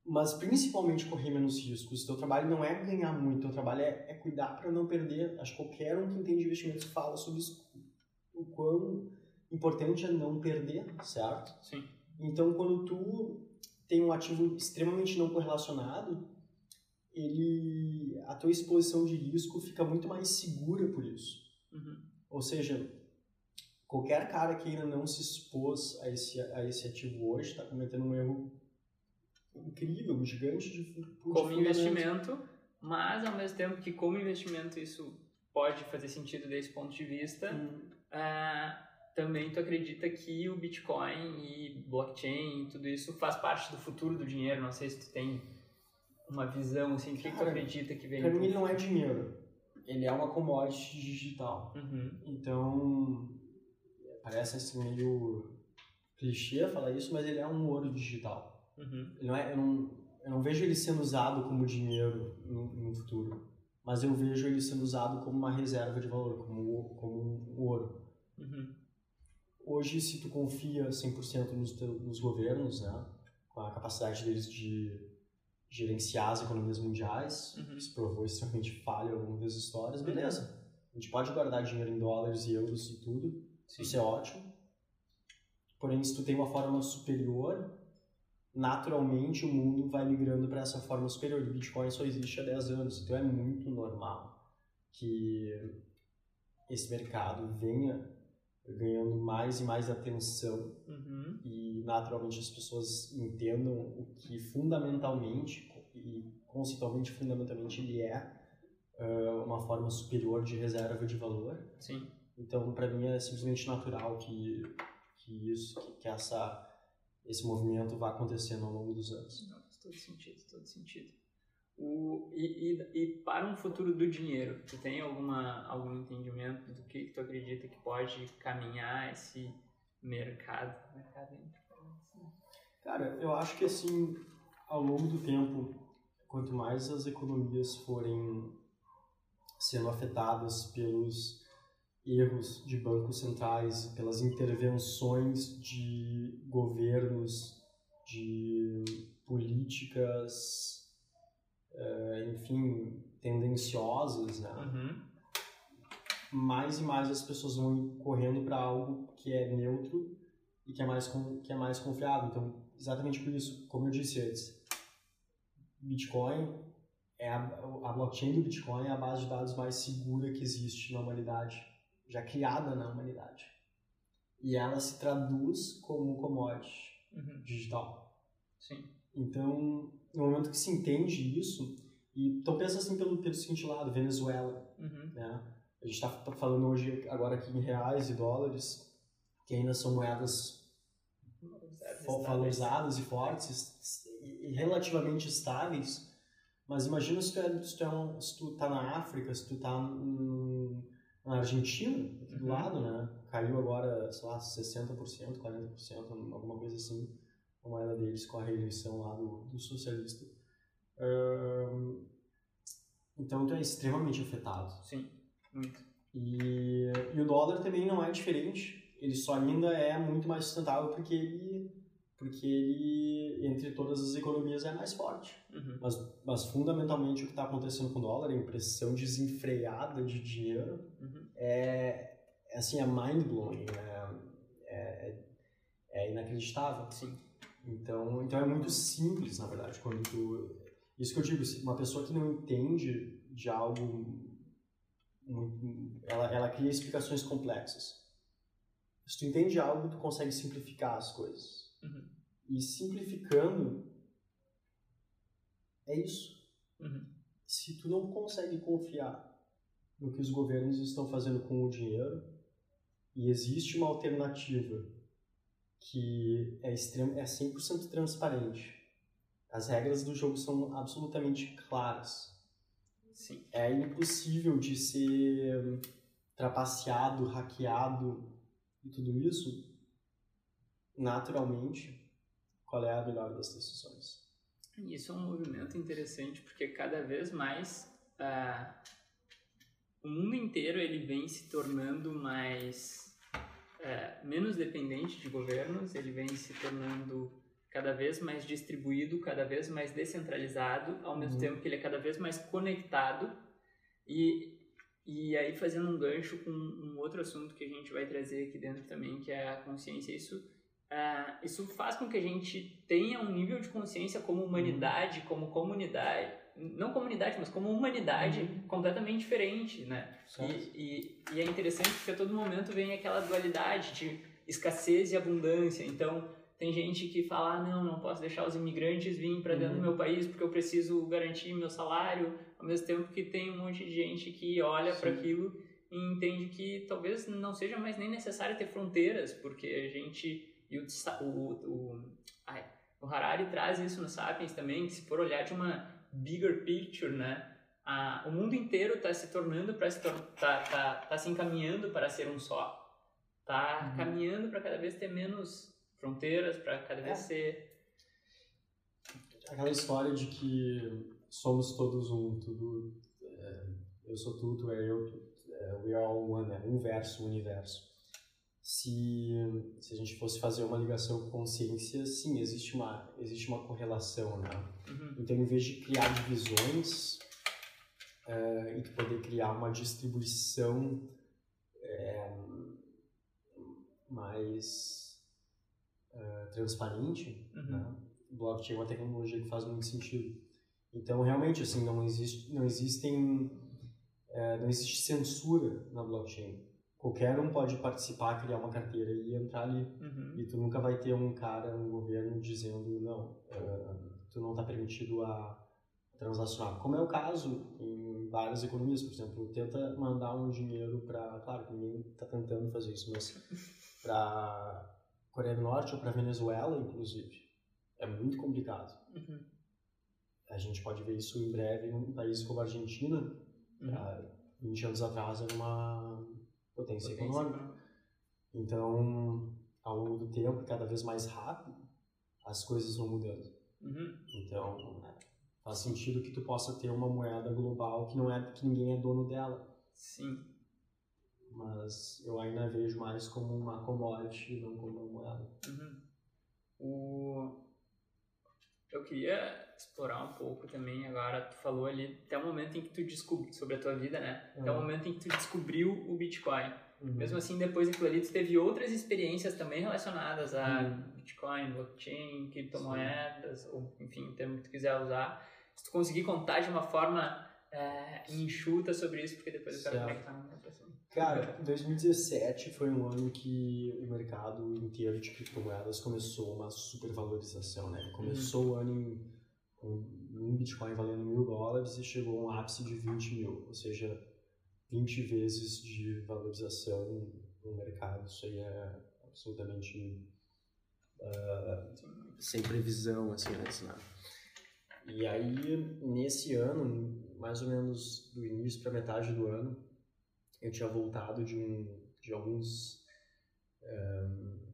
[SPEAKER 2] Mas principalmente correr menos riscos. O teu trabalho não é ganhar muito, o teu trabalho é, é cuidar para não perder. Acho que qualquer um que entende investimentos fala sobre isso, o quão importante é não perder, certo?
[SPEAKER 1] Sim.
[SPEAKER 2] Então, quando tu tem um ativo extremamente não correlacionado, ele, a tua exposição de risco fica muito mais segura por isso.
[SPEAKER 1] Uhum.
[SPEAKER 2] Ou seja, qualquer cara que ainda não se expôs a esse, a esse ativo hoje está cometendo um erro incrível, gigante de, de
[SPEAKER 1] como investimento, mas ao mesmo tempo que como investimento isso pode fazer sentido desse ponto de vista,
[SPEAKER 2] hum.
[SPEAKER 1] uh, também tu acredita que o Bitcoin e blockchain e tudo isso faz parte do futuro do dinheiro? Não sei se tu tem uma visão assim, o que, tu acredita que vem?
[SPEAKER 2] Para mim não é dinheiro ele é uma commodity digital.
[SPEAKER 1] Uhum.
[SPEAKER 2] Então, parece assim meio clichê falar isso, mas ele é um ouro digital.
[SPEAKER 1] Uhum.
[SPEAKER 2] Não é, eu, não, eu não vejo ele sendo usado como dinheiro no, no, futuro, mas eu vejo ele sendo usado como uma reserva de valor, como, como um ouro.
[SPEAKER 1] Uhum.
[SPEAKER 2] Hoje, se tu confia 100% nos, nos governos, né, com a capacidade deles de gerenciar as economias mundiais,
[SPEAKER 1] uhum.
[SPEAKER 2] se provou extremamente falho ao longo das histórias, beleza. A gente pode guardar dinheiro em dólares e euros e tudo,
[SPEAKER 1] Sim.
[SPEAKER 2] isso é ótimo. Porém, se tu tem uma forma superior, naturalmente o mundo vai migrando para essa forma superior. O Bitcoin só existe há 10 anos, então é muito normal que esse mercado venha ganhando mais e mais atenção
[SPEAKER 1] uhum.
[SPEAKER 2] e naturalmente as pessoas entendam o que fundamentalmente e conceitualmente fundamentalmente ele é uh, uma forma superior de reserva de valor.
[SPEAKER 1] Sim.
[SPEAKER 2] Então para mim é simplesmente natural que que isso que, que essa esse movimento vá acontecendo ao longo dos anos.
[SPEAKER 1] Não, faz todo sentido, todo sentido. O, e, e, e, para um futuro do dinheiro, tu tem alguma, algum entendimento do que, que tu acredita que pode caminhar esse mercado? mercado
[SPEAKER 2] é Cara, eu acho que assim, ao longo do tempo, quanto mais as economias forem sendo afetadas pelos erros de bancos centrais, pelas intervenções de governos, de políticas uh, enfim, tendenciosas, né?
[SPEAKER 1] Uhum.
[SPEAKER 2] Mais e mais as pessoas vão correndo para algo que é neutro e que é mais que é mais confiável. Então, exatamente por isso, como eu disse antes, Bitcoin é a, a blockchain do Bitcoin é a base de dados mais segura que existe na humanidade, já criada na humanidade. E ela se traduz como commodity
[SPEAKER 1] uhum.
[SPEAKER 2] digital.
[SPEAKER 1] Sim.
[SPEAKER 2] Então, no momento que se entende isso, e, então pensa assim pelo, pelo seguinte lado, Venezuela,
[SPEAKER 1] uhum.
[SPEAKER 2] né? A gente está falando hoje, agora aqui em reais e dólares, que ainda são moedas valorizadas e fortes e relativamente estáveis, mas imagina se tu, é, se tu, é um, se tu tá na África, se tu tá na Argentina, aqui do uhum. lado, né? Caiu agora, sei lá, 60%, 40%, alguma coisa assim, a moeda deles com a reeleição lá do, do socialista. Um, então tu é extremamente afetado.
[SPEAKER 1] Sim, muito.
[SPEAKER 2] E, e o dólar também não é diferente. Ele só ainda é muito mais sustentável porque ele porque ele, entre todas as economias, é mais forte. Uhum. Mas, mas, fundamentalmente, o que está acontecendo com o dólar, a impressão desenfreada de dinheiro, uhum. é, é, assim, é mind-blowing, é, é, é, inacreditável.
[SPEAKER 1] Sim.
[SPEAKER 2] Então, então é muito simples, na verdade, quando tu... Isso que eu digo, uma pessoa que não entende de algo, ela, ela cria explicações complexas. Se tu entende algo, tu consegue simplificar as coisas. Uhum. E simplificando, é isso.
[SPEAKER 1] Uhum.
[SPEAKER 2] Se tu não consegue confiar no que os governos estão fazendo com o dinheiro e existe uma alternativa que é, extremo, é 100% transparente, as regras do jogo são absolutamente claras.
[SPEAKER 1] Sim.
[SPEAKER 2] É impossível de ser trapaceado, hackeado e tudo isso naturalmente, qual é a melhor das decisões.
[SPEAKER 1] Isso é um movimento interessante porque cada vez mais uh, o mundo inteiro ele vem se tornando mais uh, menos dependente de governos, ele vem se tornando cada vez mais distribuído, cada vez mais descentralizado, ao mesmo uhum. tempo que ele é cada vez mais conectado e e aí fazendo um gancho com um outro assunto que a gente vai trazer aqui dentro também, que é a consciência, isso Uh, isso faz com que a gente tenha um nível de consciência como humanidade, uhum. como comunidade, não comunidade, mas como humanidade uhum. completamente diferente, né? E, e, e, é interessante porque a todo momento vem aquela dualidade de escassez e abundância. Então, tem gente que fala, ah, não, não posso deixar os imigrantes virem para dentro uhum. do meu país porque eu preciso garantir meu salário, ao mesmo tempo que tem um monte de gente que olha para aquilo e entende que talvez não seja mais nem necessário ter fronteiras, porque a gente e o, o, o, ai, o Harari traz isso no Sapiens também, que se for olhar de uma bigger picture, né? A, o mundo inteiro está se tornando para se tor tá, tá, tá se encaminhando para ser um só. Tá uhum. caminhando para cada vez ter menos fronteiras, para cada vez é. ser
[SPEAKER 2] aquela história de que somos todos um, tudo é, eu sou tu, tu é eu, tu, é, we are all one, é um verso, um universo se, se a gente fosse fazer uma ligação com consciência, sim, existe uma, existe uma correlação, né? Uhum. Então, em vez de criar divisões uh, e poder criar uma distribuição é, mais uh, transparente, uhum. né? blockchain é uma tecnologia que faz muito sentido. Então, realmente, assim, não, existe, não existem... Uh, não existe censura na blockchain qualquer um pode participar, criar uma carteira e entrar ali. Uhum. E tu nunca vai ter um cara, um governo dizendo, não, uh, tu não está permitido a transacionar. Como é o caso em várias economias, por exemplo, tenta mandar um dinheiro para, claro, ninguém está tentando fazer isso, mas para Coreia do Norte ou para Venezuela, inclusive, é muito complicado. Uhum. A gente pode ver isso em breve em países como a Argentina, uhum. 20 anos atrás era uma potência, econômica. Então, ao longo do tempo, cada vez mais rápido, as coisas vão mudando. Uhum. Então, faz sentido que tu possa ter uma moeda global que não é que ninguém é dono dela.
[SPEAKER 1] Sim.
[SPEAKER 2] Mas eu ainda vejo mais como uma commodity, não como uma moeda.
[SPEAKER 1] Uhum. O... Eu queria explorar um pouco também agora. Tu falou ali até o momento em que tu descobriu sobre a tua vida, né? Até uhum. o momento em que tu descobriu o Bitcoin. Uhum. Mesmo assim, depois daquilo ali, tu teve outras experiências também relacionadas a uhum. Bitcoin, blockchain, criptomoedas, Sim. ou enfim, o termo que tu quiser usar. Se tu conseguir contar de uma forma é, enxuta sobre isso, porque depois eu quero conectar na pessoa.
[SPEAKER 2] Cara, 2017 foi um ano que o mercado inteiro de criptomoedas começou uma supervalorização, né? Começou uhum. o ano em um Bitcoin valendo mil dólares e chegou a um ápice de 20 mil. Ou seja, 20 vezes de valorização no mercado. Isso aí é absolutamente uh, sem previsão, assim, né? E aí, nesse ano, mais ou menos do início para metade do ano, eu tinha voltado de, um, de alguns... Um,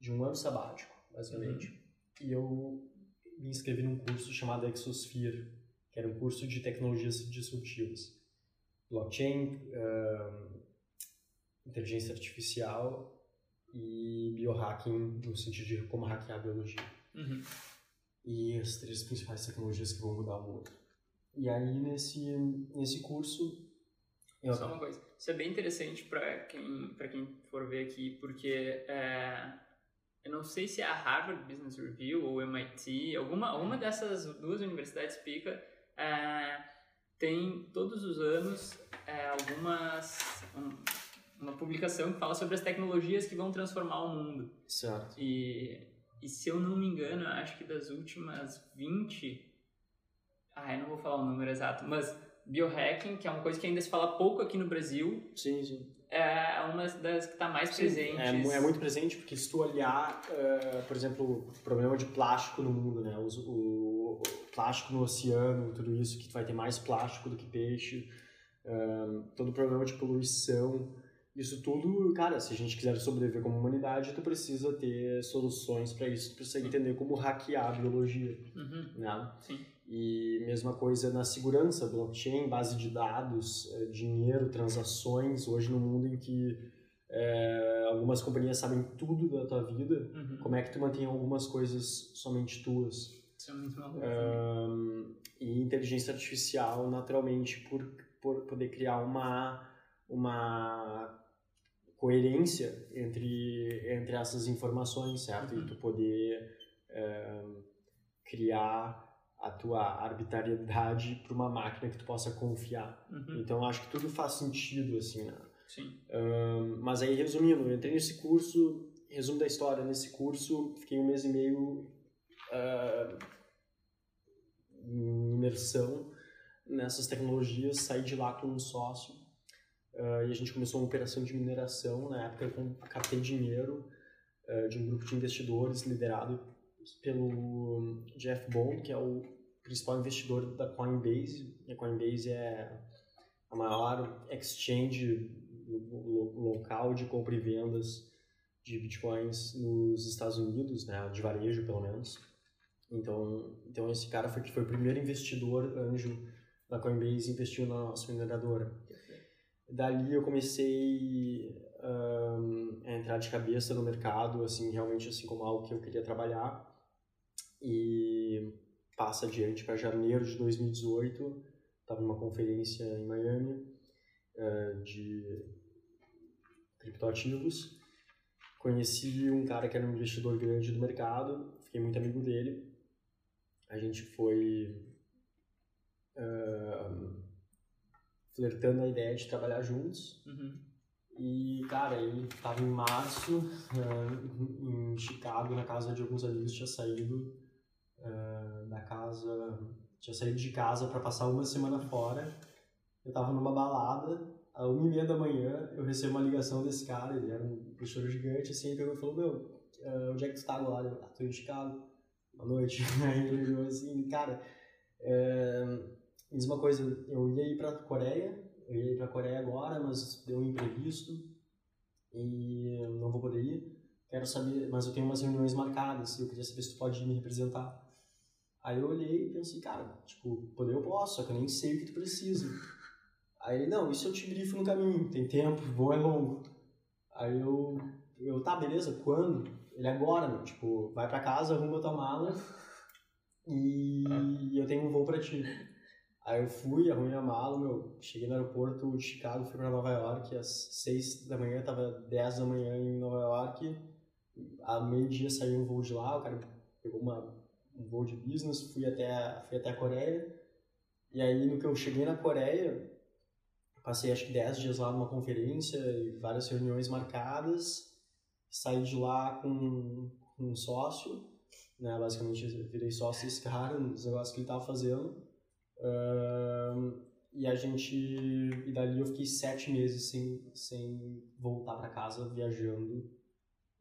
[SPEAKER 2] de um ano sabático, basicamente. Uhum. E eu me inscrevi num curso chamado Exosphere, que era um curso de tecnologias disruptivas. Blockchain, uh, inteligência artificial e biohacking no sentido de como hackear a biologia.
[SPEAKER 1] Uhum.
[SPEAKER 2] E as três principais tecnologias que vão mudar o mundo. E aí, nesse, nesse curso...
[SPEAKER 1] Eu... Só uma coisa. Isso é bem interessante para quem, quem for ver aqui, porque... É eu não sei se é a Harvard Business Review ou MIT, alguma, alguma dessas duas universidades pica, é, tem todos os anos é, algumas um, uma publicação que fala sobre as tecnologias que vão transformar o mundo.
[SPEAKER 2] Certo.
[SPEAKER 1] E, e se eu não me engano, acho que das últimas 20, ah, eu não vou falar o número exato, mas biohacking, que é uma coisa que ainda se fala pouco aqui no Brasil.
[SPEAKER 2] Sim, sim
[SPEAKER 1] é uma das que está mais Sim, presente.
[SPEAKER 2] É, é, muito presente porque se tu olhar, uh, por exemplo, o problema de plástico no mundo, né? O, o, o, plástico no oceano, tudo isso, que vai ter mais plástico do que peixe, uh, todo o problema de poluição, isso tudo, cara, se a gente quiser sobreviver como humanidade, tu precisa ter soluções para isso, tu precisa entender como hackear a biologia,
[SPEAKER 1] uhum.
[SPEAKER 2] né?
[SPEAKER 1] Sim.
[SPEAKER 2] E mesma coisa na segurança, blockchain, base de dados, é, dinheiro, transações. Hoje no mundo em que é, algumas companhias sabem tudo da tua vida,
[SPEAKER 1] uhum.
[SPEAKER 2] como é que tu mantém algumas coisas somente tuas?
[SPEAKER 1] Isso é muito maluco.
[SPEAKER 2] Um, e inteligência artificial, naturalmente, por, por poder criar uma, uma coerência entre, entre essas informações, certo? Uhum. E tu poder é, criar a tua arbitrariedade para uma máquina que tu possa confiar.
[SPEAKER 1] Uhum.
[SPEAKER 2] Então acho que tudo faz sentido assim, né?
[SPEAKER 1] Sim.
[SPEAKER 2] Um, mas aí resumindo, eu entrei nesse curso, resumo da história, nesse curso fiquei um mês e meio uh, em imersão nessas tecnologias, saí de lá com um sócio uh, e a gente começou uma operação de mineração. Na época eu captei dinheiro uh, de um grupo de investidores liderado pelo Jeff Bond, que é o principal investidor da Coinbase. A Coinbase é a maior exchange local de compra e vendas de bitcoins nos Estados Unidos, né, de varejo pelo menos. Então, então esse cara foi que foi o primeiro investidor anjo da Coinbase investiu na nossa mineradora. Dali eu comecei um, a entrar de cabeça no mercado, assim, realmente assim como algo que eu queria trabalhar e passa adiante para janeiro de 2018, estava numa conferência em Miami uh, de criptoativos, conheci um cara que era um investidor grande do mercado, fiquei muito amigo dele, a gente foi uh, flertando a ideia de trabalhar juntos,
[SPEAKER 1] uhum.
[SPEAKER 2] E, cara, ele tava em março, uh, em Chicago, na casa de alguns amigos, tinha saído uh, da casa, tinha saído de casa para passar uma semana fora. Eu tava numa balada, a uma e meia da manhã, eu recebo uma ligação desse cara, ele era um professor gigante, assim, pegou e falou, meu, uh, onde é que tu tá agora? Eu, ah, tô em Chicago, boa noite. Aí ele olhou assim, cara, é, diz uma coisa, eu ia ir pra Coreia, eu ia ir pra Coreia agora, mas deu um imprevisto e não vou poder ir. Quero saber, mas eu tenho umas reuniões marcadas eu queria saber se tu pode me representar. Aí eu olhei e pensei, cara, tipo, poder eu posso, só que eu nem sei o que tu precisa. Aí ele, não, isso eu te grifo no caminho, tem tempo, voo é longo. Aí eu, eu, tá, beleza, quando? Ele, agora, meu, tipo, vai pra casa, arruma tua mala e eu tenho um voo pra ti. Aí eu fui, arrumei a mala, meu, cheguei no aeroporto de Chicago, fui pra Nova York, às 6 da manhã, tava 10 da manhã em Nova York, a meio-dia saiu um voo de lá, o cara pegou uma, um voo de business, fui até, fui até a Coreia, e aí no que eu cheguei na Coreia, passei acho que 10 dias lá numa conferência e várias reuniões marcadas, saí de lá com, com um sócio, né, basicamente virei sócio desse cara, nos negócios que ele tava fazendo, e a gente. E dali eu fiquei sete meses sem, sem voltar para casa, viajando,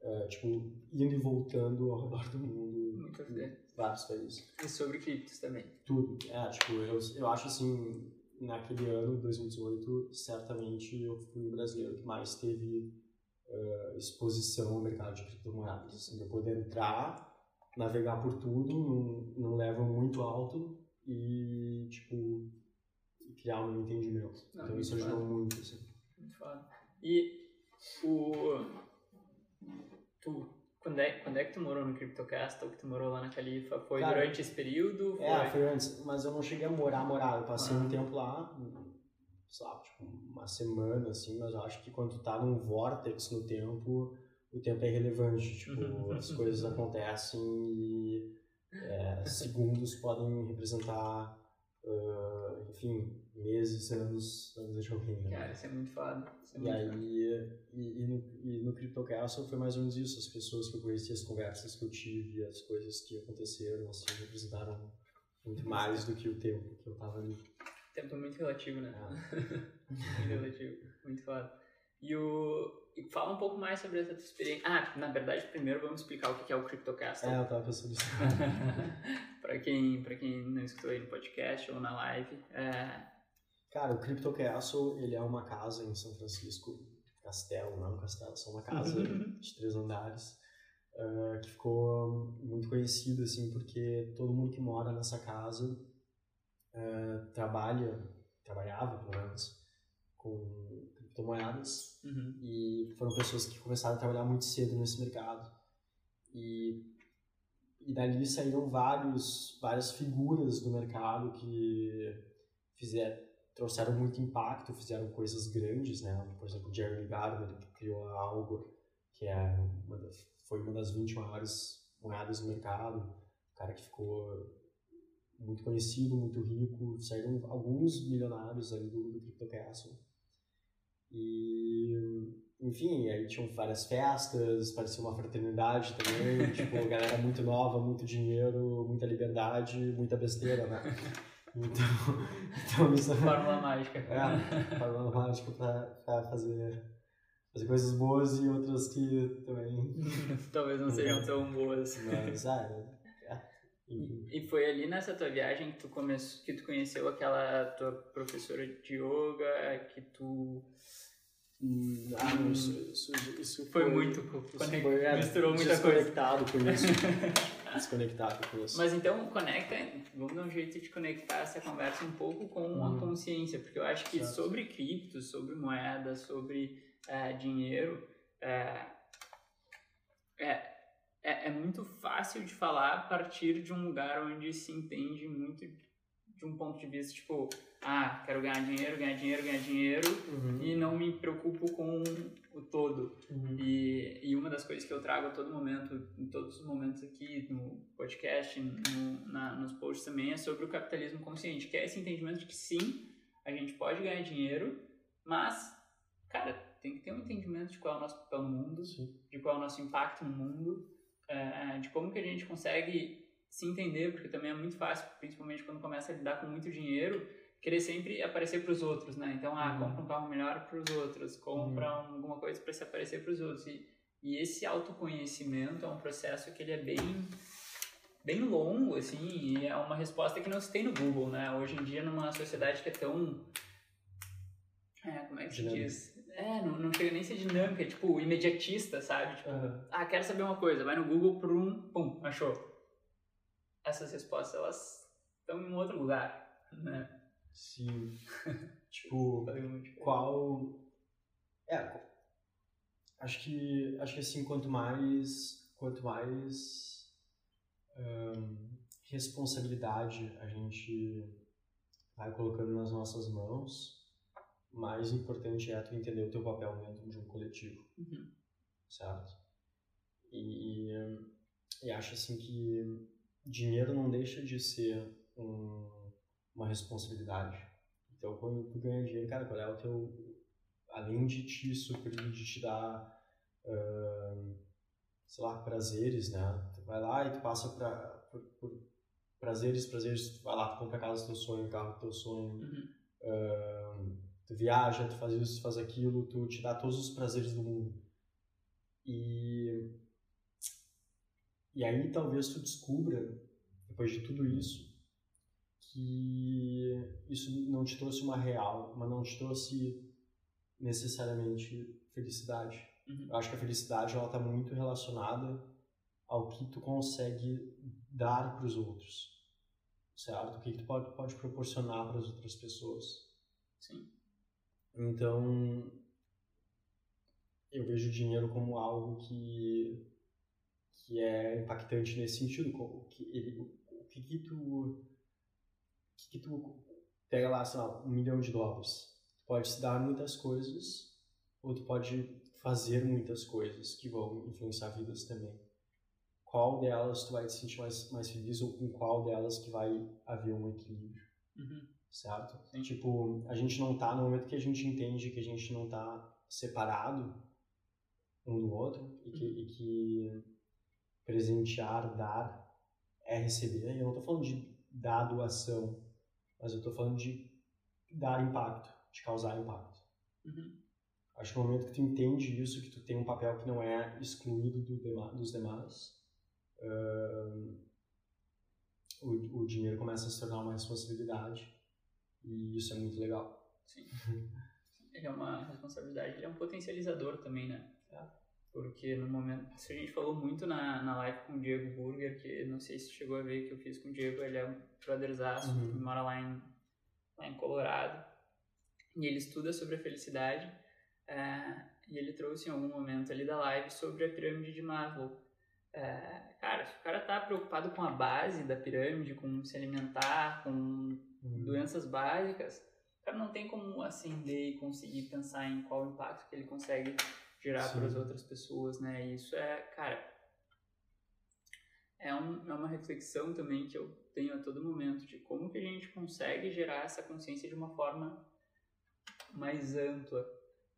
[SPEAKER 2] uh, tipo, indo e voltando ao redor do mundo.
[SPEAKER 1] Muito bem.
[SPEAKER 2] Vários países.
[SPEAKER 1] E sobre criptos também.
[SPEAKER 2] Tudo. É, tipo, eu, eu acho assim, naquele ano, 2018, certamente eu fui o brasileiro que mais teve uh, exposição ao mercado de criptomoedas. Assim, eu poder entrar, navegar por tudo, num, num level muito alto e, tipo, criar um entendimento. Não, então isso ajudou muito, assim.
[SPEAKER 1] Muito foda. E o... Tu, quando é, quando é que tu morou no CryptoCastle, que tu morou lá na Califa? Foi Cara, durante esse período?
[SPEAKER 2] Foi... É, foi antes, mas eu não cheguei a morar, morar. Eu passei ah. um tempo lá, sei lá, tipo, uma semana, assim, mas eu acho que quando tu tá num vortex no tempo, o tempo é irrelevante. Tipo, uhum. as coisas acontecem e é, segundos podem representar, uh, enfim, meses, anos, anos de alguém,
[SPEAKER 1] né? Cara, isso é muito foda. É
[SPEAKER 2] e muito aí, e, e, no, e no CryptoCastle foi mais ou menos isso, as pessoas que eu conheci, as conversas que eu tive, as coisas que aconteceram, assim, representaram muito mais do que o tempo que eu tava ali.
[SPEAKER 1] Tempo muito relativo, né? É. muito relativo, muito foda. E o... E fala um pouco mais sobre essa tua experiência. Ah, na verdade, primeiro vamos explicar o que é o CryptoCastle.
[SPEAKER 2] É, eu tava pensando nisso.
[SPEAKER 1] para quem, pra quem não escutou aí no podcast ou na live, é,
[SPEAKER 2] Cara, o Crypto Castle, ele é uma casa em São Francisco, castelo, não é um castelo, só uma casa uhum. de três andares, uh, que ficou muito conhecido, assim, porque todo mundo que mora nessa casa uh, trabalha, trabalhava, pelo menos, com criptomoedas,
[SPEAKER 1] uhum.
[SPEAKER 2] e foram pessoas que começaram a trabalhar muito cedo nesse mercado. E, e dali saíram vários, várias figuras do mercado que fizeram trouxeram muito impacto, fizeram coisas grandes, né? Por exemplo, Jeremy Gardner, que criou a Algor, que é uma das, foi uma das 20 maiores moedas do mercado, um cara que ficou muito conhecido, muito rico, saíram alguns milionários ali do, do CryptoCastle. E, enfim, aí tinham várias festas, parecia uma fraternidade também, tipo, galera muito nova, muito dinheiro, muita liberdade, muita besteira, né? Então, então isso
[SPEAKER 1] é. Fórmula mágica.
[SPEAKER 2] É, fórmula mágica para fazer, fazer coisas boas e outras que também.
[SPEAKER 1] Talvez não sejam tão boas.
[SPEAKER 2] Mas, ah, é.
[SPEAKER 1] E, e foi ali nessa tua viagem que tu, come... que tu conheceu aquela tua professora de yoga, que tu
[SPEAKER 2] Hum, ah, não, isso, isso, isso
[SPEAKER 1] foi, foi, muito
[SPEAKER 2] isso foi, é, misturou muita coisa. com isso. desconectado com isso.
[SPEAKER 1] Mas então conecta, vamos dar um jeito de conectar essa conversa um pouco com hum. a consciência, porque eu acho que certo. sobre cripto, sobre moeda, sobre é, dinheiro, é, é, é, é muito fácil de falar a partir de um lugar onde se entende muito de um ponto de vista tipo, ah, quero ganhar dinheiro, ganhar dinheiro, ganhar dinheiro
[SPEAKER 2] uhum.
[SPEAKER 1] e não me preocupo com o todo.
[SPEAKER 2] Uhum.
[SPEAKER 1] E, e uma das coisas que eu trago a todo momento, em todos os momentos aqui no podcast, no, na, nos posts também, é sobre o capitalismo consciente, que é esse entendimento de que sim, a gente pode ganhar dinheiro, mas, cara, tem que ter um entendimento de qual é o nosso papel no mundo,
[SPEAKER 2] sim.
[SPEAKER 1] de qual é o nosso impacto no mundo, é, de como que a gente consegue se entender, porque também é muito fácil, principalmente quando começa a lidar com muito dinheiro, querer sempre aparecer para os outros, né? Então, ah, uhum. compra um carro melhor para os outros, compra uhum. alguma coisa para se aparecer para os outros. E, e esse autoconhecimento é um processo que ele é bem bem longo, assim, e é uma resposta que não se tem no Google, né? Hoje em dia, numa sociedade que é tão... É, como é que se diz? É, não, não chega nem a ser dinâmica, é, tipo, imediatista, sabe? Tipo, uhum. ah, quero saber uma coisa, vai no Google, prum, pum, achou essas respostas elas estão em um outro lugar, né?
[SPEAKER 2] Sim. tipo, qual é acho que acho que assim quanto mais quanto mais um, responsabilidade a gente vai colocando nas nossas mãos, mais importante é tu entender o teu papel dentro de um coletivo,
[SPEAKER 1] uhum.
[SPEAKER 2] certo? E, e acho assim que dinheiro não deixa de ser um, uma responsabilidade. Então, quando tu ganha dinheiro, cara, qual é o teu. Além de te suprir, de te dar, uh, sei lá, prazeres, né? Tu vai lá e tu passa pra, por, por prazeres, prazeres, tu vai lá, tu compra a casa do teu sonho, o carro do teu sonho,
[SPEAKER 1] uhum.
[SPEAKER 2] Uh, tu viaja, tu faz isso, tu faz aquilo, tu te dá todos os prazeres do mundo. E, e aí talvez tu descubra, depois de tudo isso, que isso não te trouxe uma real, mas não te trouxe necessariamente felicidade.
[SPEAKER 1] Uhum.
[SPEAKER 2] Eu acho que a felicidade ela está muito relacionada ao que tu consegue dar para os outros, certo? O que, que tu pode, pode proporcionar para as outras pessoas.
[SPEAKER 1] Sim.
[SPEAKER 2] Então, eu vejo o dinheiro como algo que que é impactante nesse sentido, o que ele, o que, que tu o que, que tu pega lá, sei lá, um milhão de dólares, tu pode se dar muitas coisas ou tu pode fazer muitas coisas que vão influenciar vidas também. Qual delas tu vai te sentir mais, mais feliz ou com qual delas que vai haver um equilíbrio,
[SPEAKER 1] Uhum.
[SPEAKER 2] certo?
[SPEAKER 1] Sim.
[SPEAKER 2] Tipo, a gente não tá, no momento que a gente entende que a gente não tá separado um do outro e que, e que presentear, dar é receber. E eu não tô falando de dar doação, mas eu tô falando de dar impacto, de causar impacto.
[SPEAKER 1] Uhum.
[SPEAKER 2] Acho que no momento que tu entende isso, que tu tem um papel que não é excluído do dema- dos demais, ahn, o, o dinheiro começa a se tornar uma responsabilidade e isso é muito legal.
[SPEAKER 1] Sim. Ele é uma responsabilidade, ele é um potencializador também, né? Porque no momento. Isso a gente falou muito na, na live com o Diego Burger, que não sei se chegou a ver que eu fiz com o Diego, ele é um brotherzaço,
[SPEAKER 2] Uhum.
[SPEAKER 1] que mora lá em, lá em Colorado. E ele estuda sobre a felicidade. é, e ele trouxe em algum momento ali da live sobre a pirâmide de Maslow. É, cara, se o cara tá preocupado com a base da pirâmide, com se alimentar, com
[SPEAKER 2] Uhum.
[SPEAKER 1] doenças básicas, o cara não tem como ascender e conseguir pensar em qual impacto que ele consegue gerar para as outras pessoas, né? E isso é, cara, é, um, é uma reflexão também que eu tenho a todo momento de como que a gente consegue gerar essa consciência de uma forma mais ampla,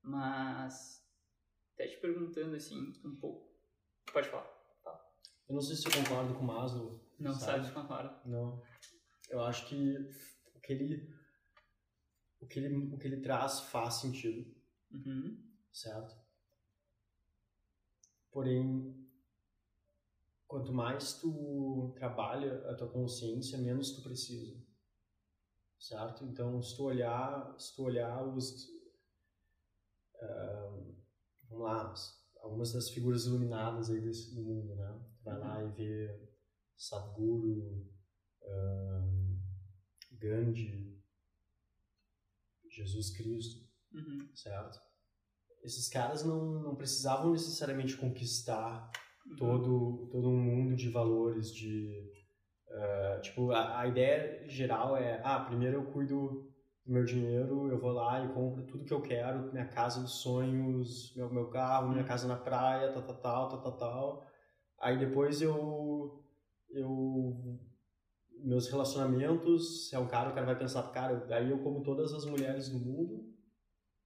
[SPEAKER 1] mas até te perguntando assim um pouco, pode falar,
[SPEAKER 2] Eu não sei se eu concordo com o Maslow.
[SPEAKER 1] não
[SPEAKER 2] Sabe?
[SPEAKER 1] de concordo.
[SPEAKER 2] Não. Eu acho que o que ele o que ele, o que ele traz faz sentido,
[SPEAKER 1] Uhum.
[SPEAKER 2] certo? Porém, quanto mais tu trabalha a tua consciência, menos tu precisa, certo? Então, se tu olhar, se tu olhar os ah, vamos lá, algumas das figuras iluminadas aí desse, do mundo, né? Vai lá e vê Sadhguru, ah, Gandhi, Jesus Cristo,
[SPEAKER 1] Uhum.
[SPEAKER 2] certo? Esses caras não, não precisavam necessariamente conquistar todo, todo um mundo de valores, de... eh, tipo, a, a ideia geral é, ah, primeiro eu cuido do meu dinheiro, eu vou lá e compro tudo que eu quero, minha casa dos sonhos, meu, meu carro, minha
[SPEAKER 1] Uhum.
[SPEAKER 2] casa na praia, tal, tal, tal, tal, tal, tal. Aí depois eu... eu meus relacionamentos, se é um cara, o cara vai pensar, cara, aí eu como todas as mulheres do mundo,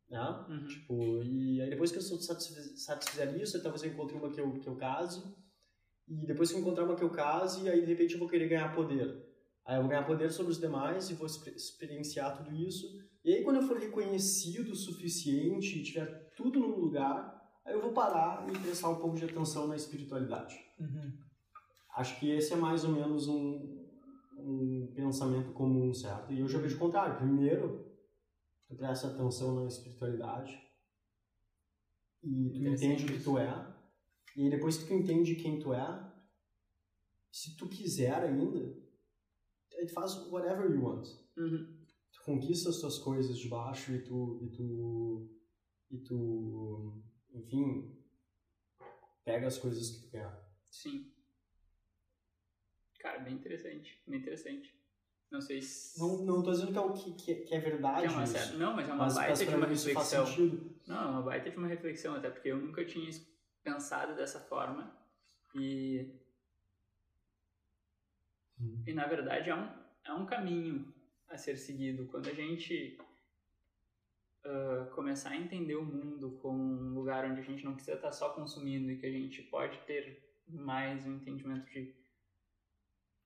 [SPEAKER 2] né?
[SPEAKER 1] Uhum.
[SPEAKER 2] Tipo, e aí depois que eu satisfizer, satisfizer isso, talvez eu encontre uma que eu, que eu case, e depois que eu encontrar uma que eu case, aí de repente eu vou querer ganhar poder. Aí eu vou ganhar poder sobre os demais e vou exper- experienciar tudo isso. E aí quando eu for reconhecido o suficiente e tiver tudo no lugar, aí eu vou parar e prestar um pouco de atenção na espiritualidade.
[SPEAKER 1] Uhum.
[SPEAKER 2] Acho que esse é mais ou menos um, um pensamento comum, certo? E eu já vejo o contrário. Primeiro, tu presta atenção na espiritualidade e tu entende o que tu é. E depois que tu entende quem tu é, se tu quiser ainda, aí tu faz whatever you want.
[SPEAKER 1] Uhum.
[SPEAKER 2] Tu conquista as tuas coisas de baixo e tu, e tu, e tu, enfim, pega as coisas que tu quer.
[SPEAKER 1] Sim. Cara, bem interessante, bem interessante. Não sei se.
[SPEAKER 2] Não, não tô dizendo que é, o que, que, é- que é verdade
[SPEAKER 1] que é uma
[SPEAKER 2] isso.
[SPEAKER 1] certa- Não, mas é uma
[SPEAKER 2] Mas,
[SPEAKER 1] baita
[SPEAKER 2] mas
[SPEAKER 1] de uma reflexão. Não, é uma baita de uma reflexão, até porque eu nunca tinha pensado dessa forma. E,
[SPEAKER 2] Hum.
[SPEAKER 1] e na verdade é um, é um caminho a ser seguido. Quando a gente ah, começar a entender o mundo como um lugar onde a gente não precisa estar só consumindo e que a gente pode ter mais um entendimento de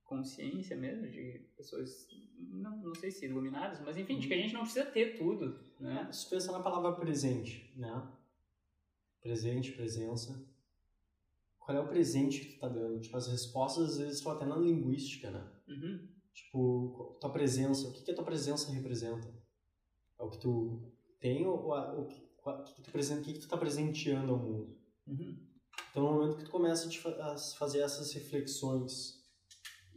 [SPEAKER 1] consciência mesmo, de pessoas, não, não sei se iluminadas, mas enfim, de que a gente não precisa ter tudo, né?
[SPEAKER 2] É, se pensar na palavra presente, né? Presente, presença. Qual é o presente que tu tá dando? Tipo, as respostas às vezes estão até na linguística, né?
[SPEAKER 1] Uhum.
[SPEAKER 2] Tipo, tua presença, o que, que a tua presença representa? É o que tu tem ou o que, o que, que tu, presente, o que, que tu tá presenteando ao mundo?
[SPEAKER 1] Uhum.
[SPEAKER 2] Então, no momento que tu começa a fazer essas reflexões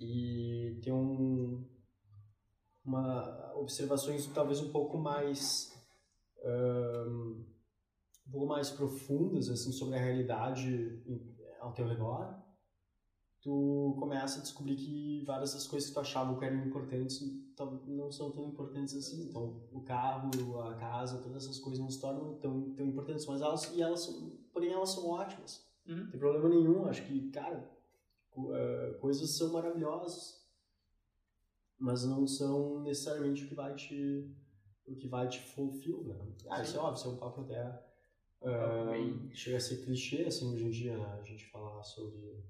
[SPEAKER 2] e ter um, uma observações talvez um pouco mais um, um pouco mais profundas assim sobre a realidade ao teu redor. Tu começa a descobrir que várias das coisas que tu achava que eram importantes não são tão importantes assim. Então o carro a casa todas essas coisas não se tornam tão, tão importantes mas elas e elas porém elas são ótimas.
[SPEAKER 1] Uhum.
[SPEAKER 2] não tem problema nenhum. Acho que cara uh, coisas são maravilhosas, mas não são necessariamente o que vai te o que vai te fulfill, né? Ah, isso é óbvio, isso é um papo até uh, chega a ser clichê assim hoje em dia, né? A gente falar sobre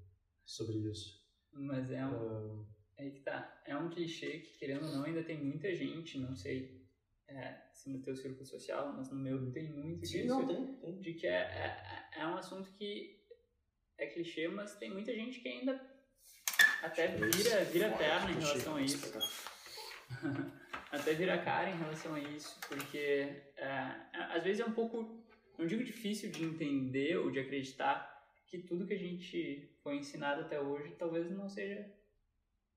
[SPEAKER 2] sobre isso.
[SPEAKER 1] Mas é um uh, é que tá, é um clichê que querendo ou não ainda tem muita gente, não sei é, se no teu círculo social, mas no meu tem muito
[SPEAKER 2] Sim,
[SPEAKER 1] disso,
[SPEAKER 2] não, tem, tem.
[SPEAKER 1] de que é, é, é um assunto que é clichê, mas tem muita gente que ainda até vira, vira perna em relação a isso. até vira cara em relação a isso, porque é, às vezes é um pouco, não digo difícil de entender ou de acreditar que tudo que a gente foi ensinado até hoje talvez não seja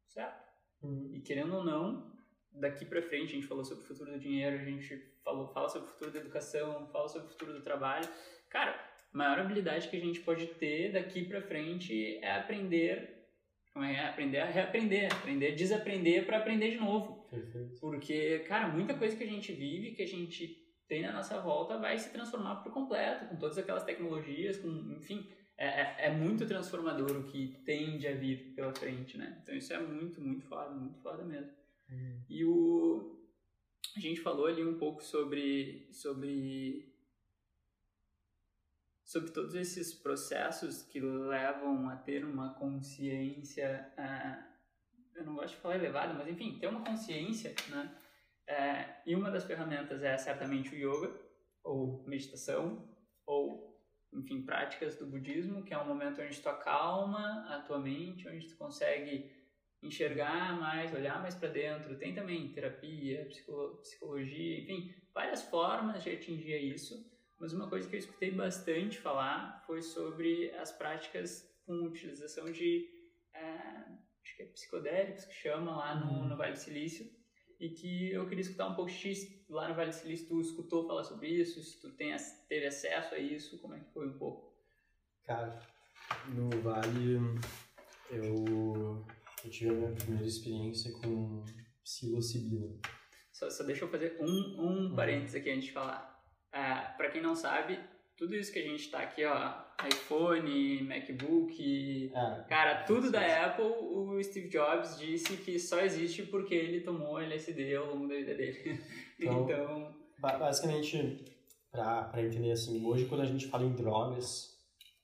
[SPEAKER 1] certo.
[SPEAKER 2] Uhum.
[SPEAKER 1] E querendo ou não, daqui para frente a gente falou sobre o futuro do dinheiro, a gente falou, fala sobre o futuro da educação, fala sobre o futuro do trabalho. Cara, maior habilidade que a gente pode ter daqui para frente é aprender, como é, aprender a reaprender, aprender a desaprender para aprender de novo.
[SPEAKER 2] Perfeito.
[SPEAKER 1] Porque, cara, muita coisa que a gente vive, que a gente tem na nossa volta, vai se transformar por completo, com todas aquelas tecnologias, com, enfim, é, é, é muito transformador o que tende a vir pela frente, né? Então isso é muito, muito foda, muito foda mesmo.
[SPEAKER 2] Uhum.
[SPEAKER 1] E o a gente falou ali um pouco sobre sobre sobre todos esses processos que levam a ter uma consciência, uh, eu não gosto de falar elevada, mas enfim, ter uma consciência, né? Uh, e uma das ferramentas é certamente o yoga, ou meditação, ou, enfim, práticas do budismo, que é um momento onde tu acalma a tua mente, onde tu consegue enxergar mais, olhar mais para dentro. Tem também terapia, psicologia, enfim, várias formas de atingir isso. Mas uma coisa que eu escutei bastante falar foi sobre as práticas com utilização de, é, acho que é psicodélicos, que chama lá no,
[SPEAKER 2] Uhum.
[SPEAKER 1] no Vale do Silício, e que eu queria escutar um pouco X lá no Vale do Silício, tu escutou falar sobre isso, se tu tem, teve acesso a isso, como é que foi um pouco?
[SPEAKER 2] Cara, no Vale eu, eu tive a minha primeira experiência com psilocibina.
[SPEAKER 1] Só, só deixa eu fazer um, um
[SPEAKER 2] Uhum.
[SPEAKER 1] parênteses aqui antes de falar. Ah, para quem não sabe, tudo isso que a gente tá aqui, ó, iPhone, MacBook,
[SPEAKER 2] É,
[SPEAKER 1] cara, tudo da Apple, o Steve Jobs disse que só existe porque ele tomou LSD ao longo da vida dele.
[SPEAKER 2] Então-
[SPEAKER 1] Então,
[SPEAKER 2] ba- basicamente, pra entender assim, hoje quando a gente fala em drogas,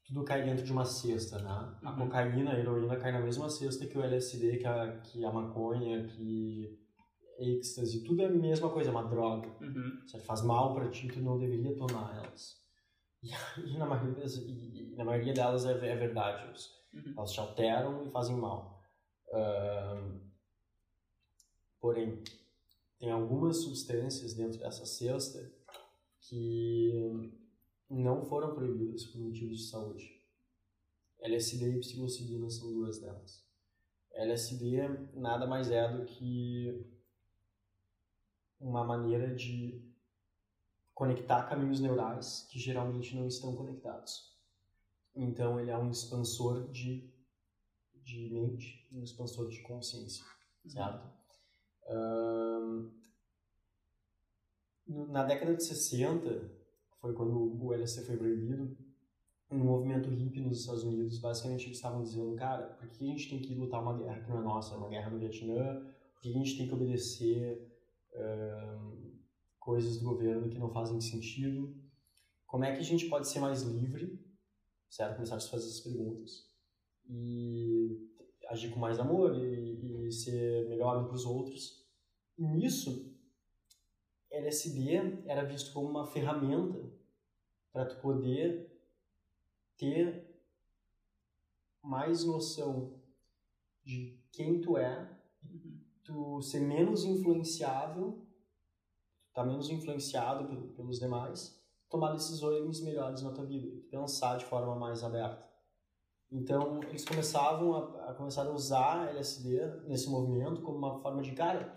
[SPEAKER 2] tudo cai dentro de uma cesta, né? A
[SPEAKER 1] Uhum.
[SPEAKER 2] cocaína, a heroína cai na mesma cesta que o LSD, que a, que a maconha, que êxtase, tudo é a mesma coisa, é uma droga.
[SPEAKER 1] uhum,
[SPEAKER 2] Se faz mal pra ti, tu não deveria tomar elas. E, e na, maioria das, e, e na maioria delas é, é verdade. Elas,
[SPEAKER 1] Uhum.
[SPEAKER 2] elas te alteram e fazem mal. Porém, tem algumas substâncias dentro dessa cesta que não foram proibidas por motivos de saúde. LSD e psilocibina são duas delas. LSD nada mais é do que uma maneira de conectar caminhos neurais que geralmente não estão conectados. Então ele é um expansor de, de mente, um expansor de consciência, certo? Ahn, no- na década de 60, foi quando o LSD foi proibido, um movimento hippie nos Estados Unidos, basicamente eles estavam dizendo, cara, por que a gente tem que lutar uma guerra que não é nossa, uma guerra no Vietnã, por que a gente tem que obedecer coisas do governo que não fazem sentido? Como é que a gente pode ser mais livre? Certo? Começaram a se fazer essas perguntas. E agir com mais amor e, e ser melhor um para os outros. E nisso, LSD era visto como uma ferramenta para tu poder ter mais noção de quem tu é. Tu ser menos influenciável, tá menos influenciado pelo, pelos demais, tomar decisões melhores na tua vida, pensar de forma mais aberta. Então, eles começavam a, a começar a usar LSD nesse movimento como uma forma de, cara,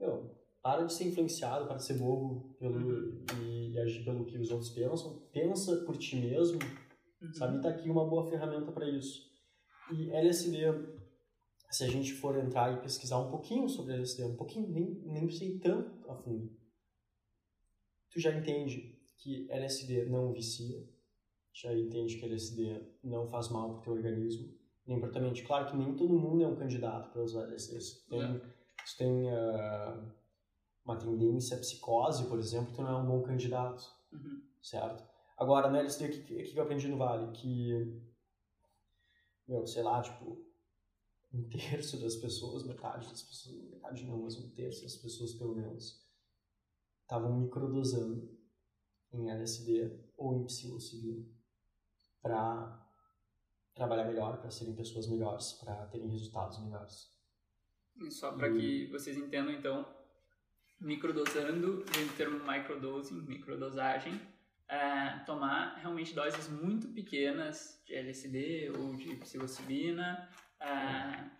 [SPEAKER 2] meu, para de ser influenciado, para de ser bobo pelo,
[SPEAKER 1] Uhum.
[SPEAKER 2] e, e agir pelo que os outros pensam, pensa por ti mesmo,
[SPEAKER 1] Uhum.
[SPEAKER 2] sabe? Tá aqui uma boa ferramenta para isso. E LSD, se a gente for entrar e pesquisar um pouquinho sobre LSD, um pouquinho, nem, nem sei tanto a fundo, tu já entende que LSD não vicia, já entende que LSD não faz mal pro teu organismo, nem para tua mente. Claro que nem todo mundo é um candidato para usar LSD. Se tu tem,
[SPEAKER 1] É.
[SPEAKER 2] se tem ah, uma tendência à psicose, por exemplo, tu não é um bom candidato
[SPEAKER 1] Uhum.
[SPEAKER 2] certo? Agora, no LSD, o que que eu aprendi no Vale? Que, meu, sei lá, tipo, um terço das pessoas, metade das pessoas, metade não, mas um terço das pessoas, pelo menos, estavam microdosando em LSD ou em psilocibina para trabalhar melhor, para serem pessoas melhores, para terem resultados melhores.
[SPEAKER 1] E Só para que vocês entendam, então, microdosando, vem do termo microdosing, microdosagem, é, tomar realmente doses muito pequenas de LSD ou de psilocibina, é,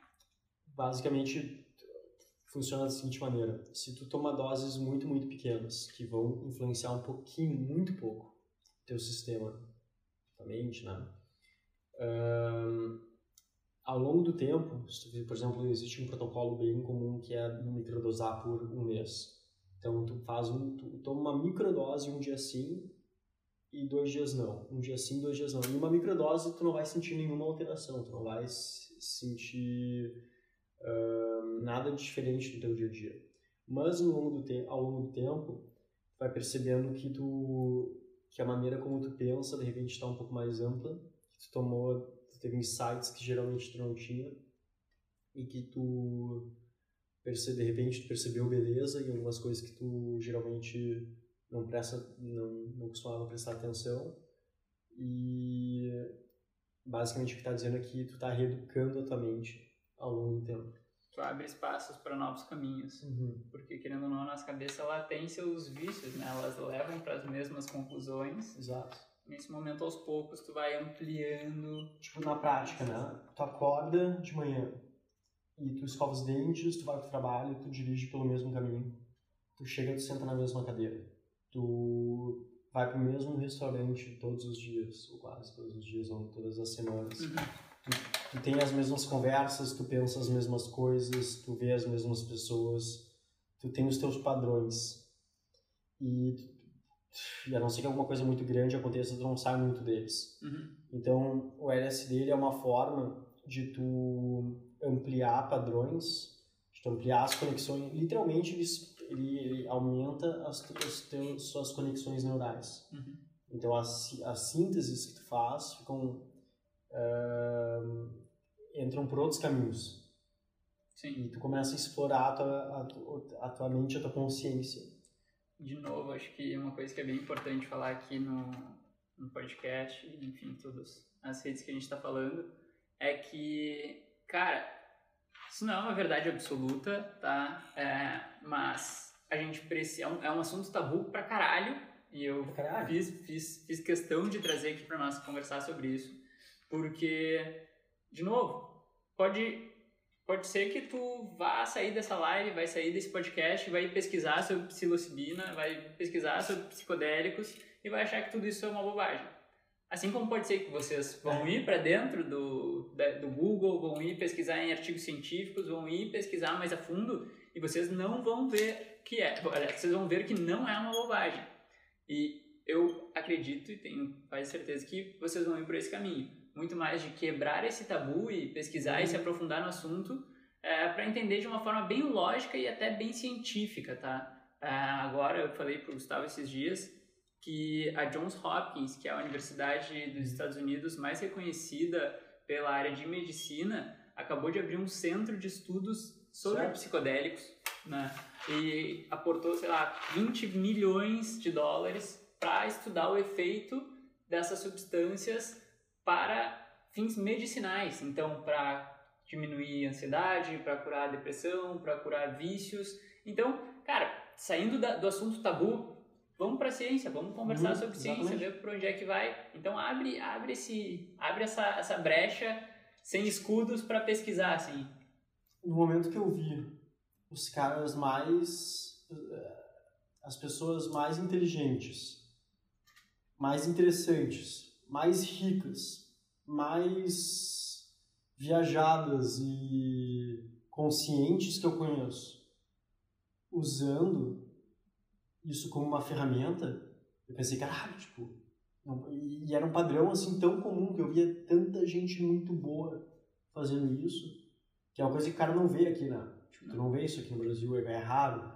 [SPEAKER 2] basicamente funciona da seguinte maneira: se tu toma doses muito, muito pequenas, que vão influenciar um pouquinho, muito pouco, teu sistema, tua mente, né? Ahn, ao longo do tempo, por exemplo, existe um protocolo bem comum que é microdosar por um mês. Então, tu faz um, tu toma uma microdose um dia sim e dois dias não. Um dia sim, dois dias não. E uma microdose tu não vai sentir nenhuma alteração, tu não vai sentir ahn, nada diferente do teu dia a dia. Mas ao longo do, te ao longo do tempo, vai percebendo que tu que a maneira como tu pensa de repente está um pouco mais ampla, que tu tomou, tu teve insights que geralmente tu não tinha e que tu perce, de repente tu percebeu beleza em algumas coisas que tu geralmente não presta não, não costumava prestar atenção e basicamente o que está dizendo é que tu está reeducando a tua mente ao longo do tempo.
[SPEAKER 1] tu abre espaços para novos caminhos. Porque, querendo ou não, a nossa cabeça ela tem seus vícios, né? Elas levam para as mesmas conclusões.
[SPEAKER 2] Exato.
[SPEAKER 1] Nesse momento, aos poucos, tu vai ampliando.
[SPEAKER 2] Tipo, na prática, né? Tu acorda de manhã e tu escova os dentes, tu vai pro trabalho, tu dirige pelo mesmo caminho. Tu chega, tu senta na mesma cadeira. Tu vai pro mesmo restaurante todos os dias, ou quase todos os dias, ou todas as semanas. Tu tem as mesmas conversas, tu pensa as mesmas coisas, tu vê as mesmas pessoas, tu tem os teus padrões. E, e a não ser que alguma coisa muito grande aconteça, tu não sai muito deles.
[SPEAKER 1] Uhum.
[SPEAKER 2] Então, o LSD ele é uma forma de tu ampliar padrões, de tu ampliar as conexões. Literalmente, ele, ele, ele aumenta as, as teus, suas conexões neurais.
[SPEAKER 1] Uhum.
[SPEAKER 2] Então, as, as sínteses que tu faz ficam... ahn, entram por outros caminhos.
[SPEAKER 1] Sim.
[SPEAKER 2] E tu começa a explorar a tua, a, a tua mente, a tua consciência.
[SPEAKER 1] De novo, acho que uma coisa que é bem importante falar aqui no, no podcast, enfim, todas as redes que a gente está falando, é que, cara, isso não é uma verdade absoluta, tá? É, mas a gente precisa. É um, é um assunto tabu pra caralho, e eu
[SPEAKER 2] caralho.
[SPEAKER 1] fiz, fiz, fiz questão de trazer aqui para nós conversar sobre isso, porque, de novo, pode, pode ser que tu vá sair dessa live, vai sair desse podcast, vai pesquisar sobre psilocibina, vai pesquisar sobre psicodélicos e vai achar que tudo isso é uma bobagem. Assim como pode ser que vocês vão ir para dentro do, da- do Google, vão ir pesquisar em artigos científicos, vão ir pesquisar mais a fundo e vocês não vão ver que é. Vocês vão ver que não é uma bobagem. E eu acredito e tenho quase certeza que vocês vão ir por esse caminho. Muito mais de quebrar esse tabu e pesquisar e se aprofundar no assunto para entender de uma forma bem lógica e até bem científica, tá? É, agora, eu falei para o Gustavo esses dias que a Johns Hopkins, que é a universidade dos Estados Unidos mais reconhecida pela área de medicina, acabou de abrir um centro de estudos sobre
[SPEAKER 2] Certo.
[SPEAKER 1] psicodélicos, né? E aportou, sei lá, 20 milhões de dólares para estudar o efeito dessas substâncias para fins medicinais. Então, para diminuir a ansiedade, para curar a depressão, para curar vícios. Então, cara, saindo da- do assunto tabu, vamos para a ciência, vamos conversar
[SPEAKER 2] Uhum,
[SPEAKER 1] sobre ciência,
[SPEAKER 2] exatamente.
[SPEAKER 1] ver por onde é que vai. Então, abre, abre esse, abre essa, essa brecha sem escudos para pesquisar, assim.
[SPEAKER 2] no momento que eu vi os caras mais. eh, as pessoas mais inteligentes, mais interessantes, mais ricas, mais viajadas e conscientes que eu conheço, usando isso como uma ferramenta, eu pensei, caralho, tipo. não- e e era um padrão assim tão comum que eu via tanta gente muito boa fazendo isso que é uma coisa que o cara não vê aqui, né? Tipo, tu não vê isso aqui no Brasil, é, é raro.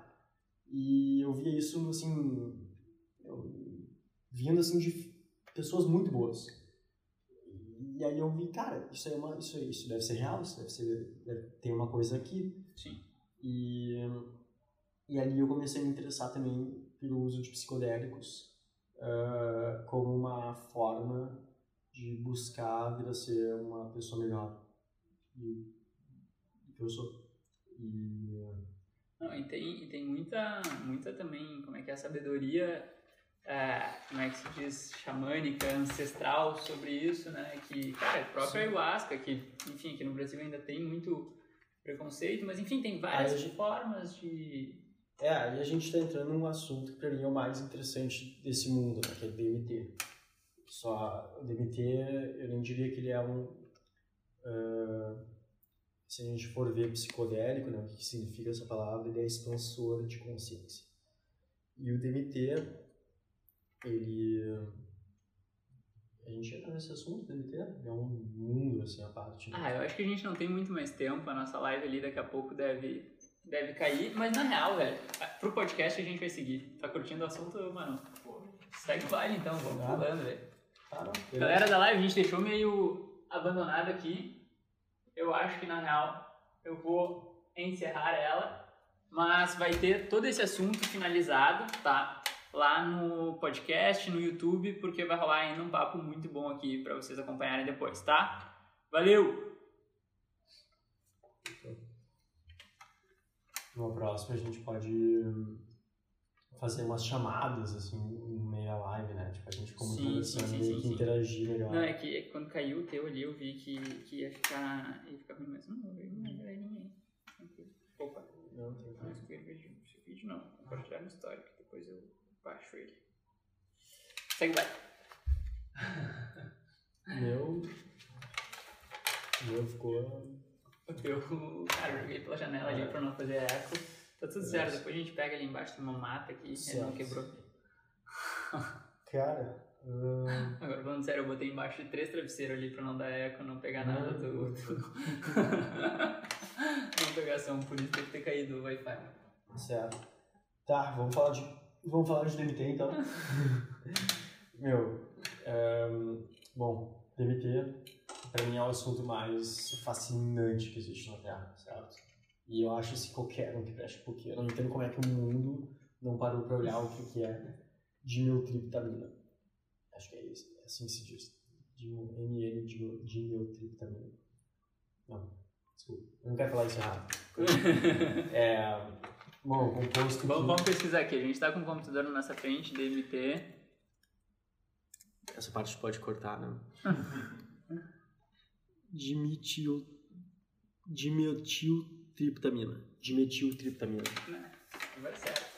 [SPEAKER 2] E eu via isso, assim, eu- vindo, assim, de pessoas muito boas. E aí eu vi, cara, isso é uma, isso, isso deve ser real, isso deve ser, deve, tem uma coisa aqui.
[SPEAKER 1] Sim.
[SPEAKER 2] E, e ali eu comecei a me interessar também pelo uso de psicodélicos ah, como uma forma de buscar vir a ser uma pessoa melhor do do que eu sou. E
[SPEAKER 1] Não, e tem, e tem muita, muita também, como é que é, sabedoria, é, como é que se diz, xamânica, ancestral sobre isso, né? Que, cara, a própria
[SPEAKER 2] Sim.
[SPEAKER 1] ayahuasca, que, enfim, aqui no Brasil ainda tem muito preconceito, mas enfim, tem várias
[SPEAKER 2] Aí a
[SPEAKER 1] formas de...
[SPEAKER 2] É, aí a gente está entrando num assunto que para mim é o mais interessante desse mundo, né, que é DMT. Só o DMT, eu nem diria que ele é um. ah, se a gente for ver psicodélico, né, o que significa essa palavra, ele é expansor de consciência. E o DMT, ele. A gente entra nesse assunto, DMT, é um mundo assim à parte. né?
[SPEAKER 1] Ah, eu acho que a gente não tem muito mais tempo, a nossa live ali daqui a pouco deve, deve cair, mas na real, velho, pro podcast a gente vai seguir. Tá curtindo o assunto, mano? Pô, segue o baile então, vamos
[SPEAKER 2] Ah.
[SPEAKER 1] pulando, velho. Galera da live, a gente deixou meio abandonado aqui. Eu acho que na real eu vou encerrar ela, mas vai ter todo esse assunto finalizado, tá? Lá no podcast, no YouTube, porque vai rolar ainda um papo muito bom aqui pra vocês acompanharem depois, tá? Valeu!
[SPEAKER 2] No próximo a gente pode fazer umas chamadas, assim, no meio da live, né? Tipo, a gente como
[SPEAKER 1] Sim,
[SPEAKER 2] conversando
[SPEAKER 1] sim, sim,
[SPEAKER 2] que interagir melhor.
[SPEAKER 1] Não, é que é que quando caiu o teu ali, eu vi que, que ia ficar. ia ficar ruim, mas não, veio uma galerinha aí. Opa,
[SPEAKER 2] Não, tem
[SPEAKER 1] não esse vídeo, esse vídeo não. Compartilhar no histórico, depois eu baixo ele. Segue vai.
[SPEAKER 2] Meu. Meu ficou.
[SPEAKER 1] Eu, cara, eu joguei pela janela ali pra não fazer eco. Tá tudo certo, depois a gente pega ali embaixo, tem uma mata aqui, ele não quebrou.
[SPEAKER 2] Cara. hum,
[SPEAKER 1] Agora falando sério, eu botei embaixo de três travesseiros ali pra não dar eco, não pegar nada do.
[SPEAKER 2] Não.
[SPEAKER 1] do... não pegar som, por isso tem que ter caído o Wi-Fi.
[SPEAKER 2] certo. Tá, vamos falar de. Vamos falar de DMT então. Meu. hum, bom, DMT pra mim é o assunto mais fascinante que existe na Terra, certo? E eu acho assim qualquer um que preste porque eu não entendo como é que o mundo não parou pra olhar o que, que é dimiltriptamina. Acho que é isso, é assim que se diz. MN dim- dimiltriptamina. Não, desculpa, eu não quero falar isso errado. É, bom, composto
[SPEAKER 1] Vamos, vamos pesquisar aqui. A gente tá com o computador na nossa frente, DMT.
[SPEAKER 2] Essa parte pode cortar, né? Dimetil... Dimetiltriptamina. Dimetiltriptamina.
[SPEAKER 1] Vai certo.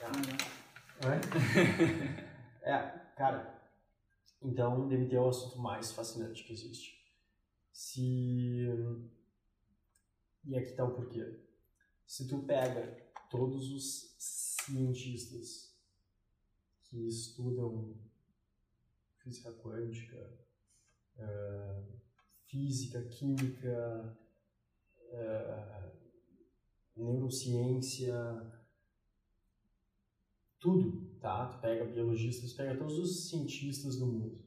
[SPEAKER 2] É, cara, então DMT é o assunto mais fascinante que existe. Se... E aqui tá o porquê. Se tu pega todos os cientistas que estudam física quântica, física, química, eh, neurociência, tudo, tá? Tu pega biologistas, pega todos os cientistas do mundo,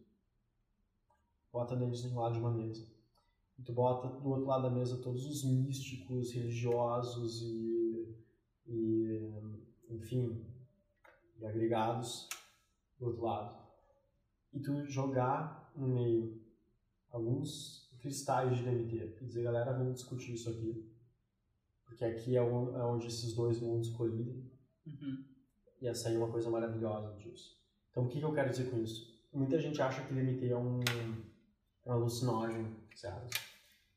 [SPEAKER 2] bota neles no lado de uma mesa E tu bota do outro lado da mesa todos os místicos, religiosos e, e enfim, e agregados do outro lado. E tu jogar no meio alguns cristais de DMT e dizer, galera, vamos discutir isso aqui. Porque aqui é onde esses dois mundos colidem.
[SPEAKER 1] Uhum.
[SPEAKER 2] Ia sair uma coisa maravilhosa disso. Então, o que, que eu quero dizer com isso? Muita gente acha que DMT é um, é um alucinógeno, certo?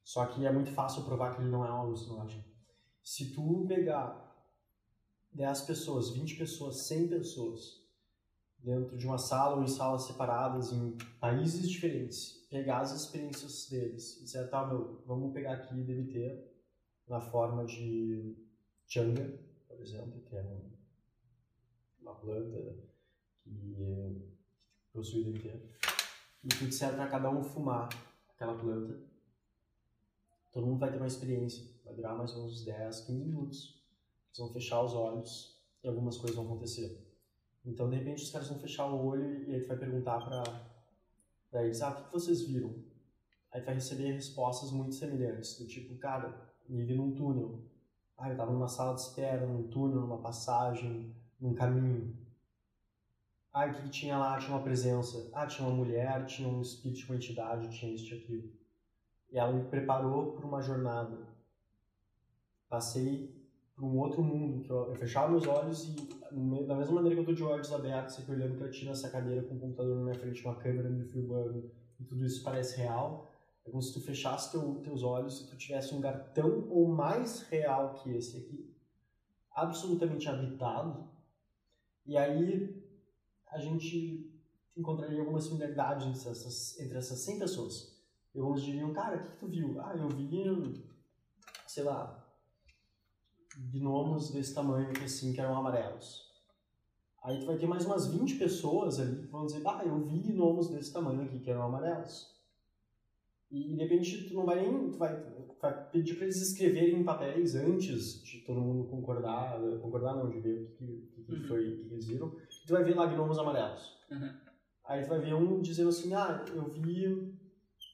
[SPEAKER 2] Só que é muito fácil provar que ele não é um alucinógeno. Se tu pegar 10 pessoas, 20 pessoas, 100 pessoas dentro de uma sala ou em salas separadas em países diferentes, pegar as experiências deles e dizer, tá, meu, vamos pegar aqui DMT na forma de changa, por exemplo, que é uma planta que possui DMT, e tu disser para cada um fumar aquela planta, todo mundo vai ter uma experiência, vai durar mais ou menos 10, 15 minutos. Eles vão fechar os olhos e algumas coisas vão acontecer. Então, de repente, os caras vão fechar o olho e aí tu vai perguntar para pra eles, ah, o que vocês viram? Aí tu vai receber respostas muito semelhantes, do tipo, cara, me vi num túnel. Ah, eu tava numa sala de espera, num túnel, numa passagem, num caminho. Ah, o que, tinha lá? Tinha uma presença. Ah, tinha uma mulher, tinha um espírito, uma entidade, tinha isso, tinha aquilo. E ela me preparou para uma jornada. Passei para um outro mundo, que eu, fechava meus olhos e, da mesma maneira que eu estou de olhos abertos, aqui olhando para ti nessa cadeira com o computador na minha frente, uma câmera me filmando, e tudo isso parece real, é como se tu fechasse teu, teus olhos e tu tivesse um lugar tão ou mais real que esse aqui, absolutamente habitado, e aí a gente encontraria algumas similaridades entre essas, entre essas 100 pessoas. E alguns diriam, cara, o que, que tu viu? Ah, eu vi, sei lá, gnomos desse tamanho aqui assim, que eram amarelos. Aí tu vai ter mais umas 20 pessoas ali que vão dizer, ah, eu vi gnomos desse tamanho aqui que eram amarelos. E de repente tu não vai nem, tu vai, vai pedir para eles escreverem em papéis antes de todo mundo concordar, concordar não, de ver o que, que, que uhum. foi, o que eles viram. Tu vai ver lá gnomos amarelos.
[SPEAKER 1] Uhum.
[SPEAKER 2] Aí tu vai ver um dizendo assim, ah, eu vi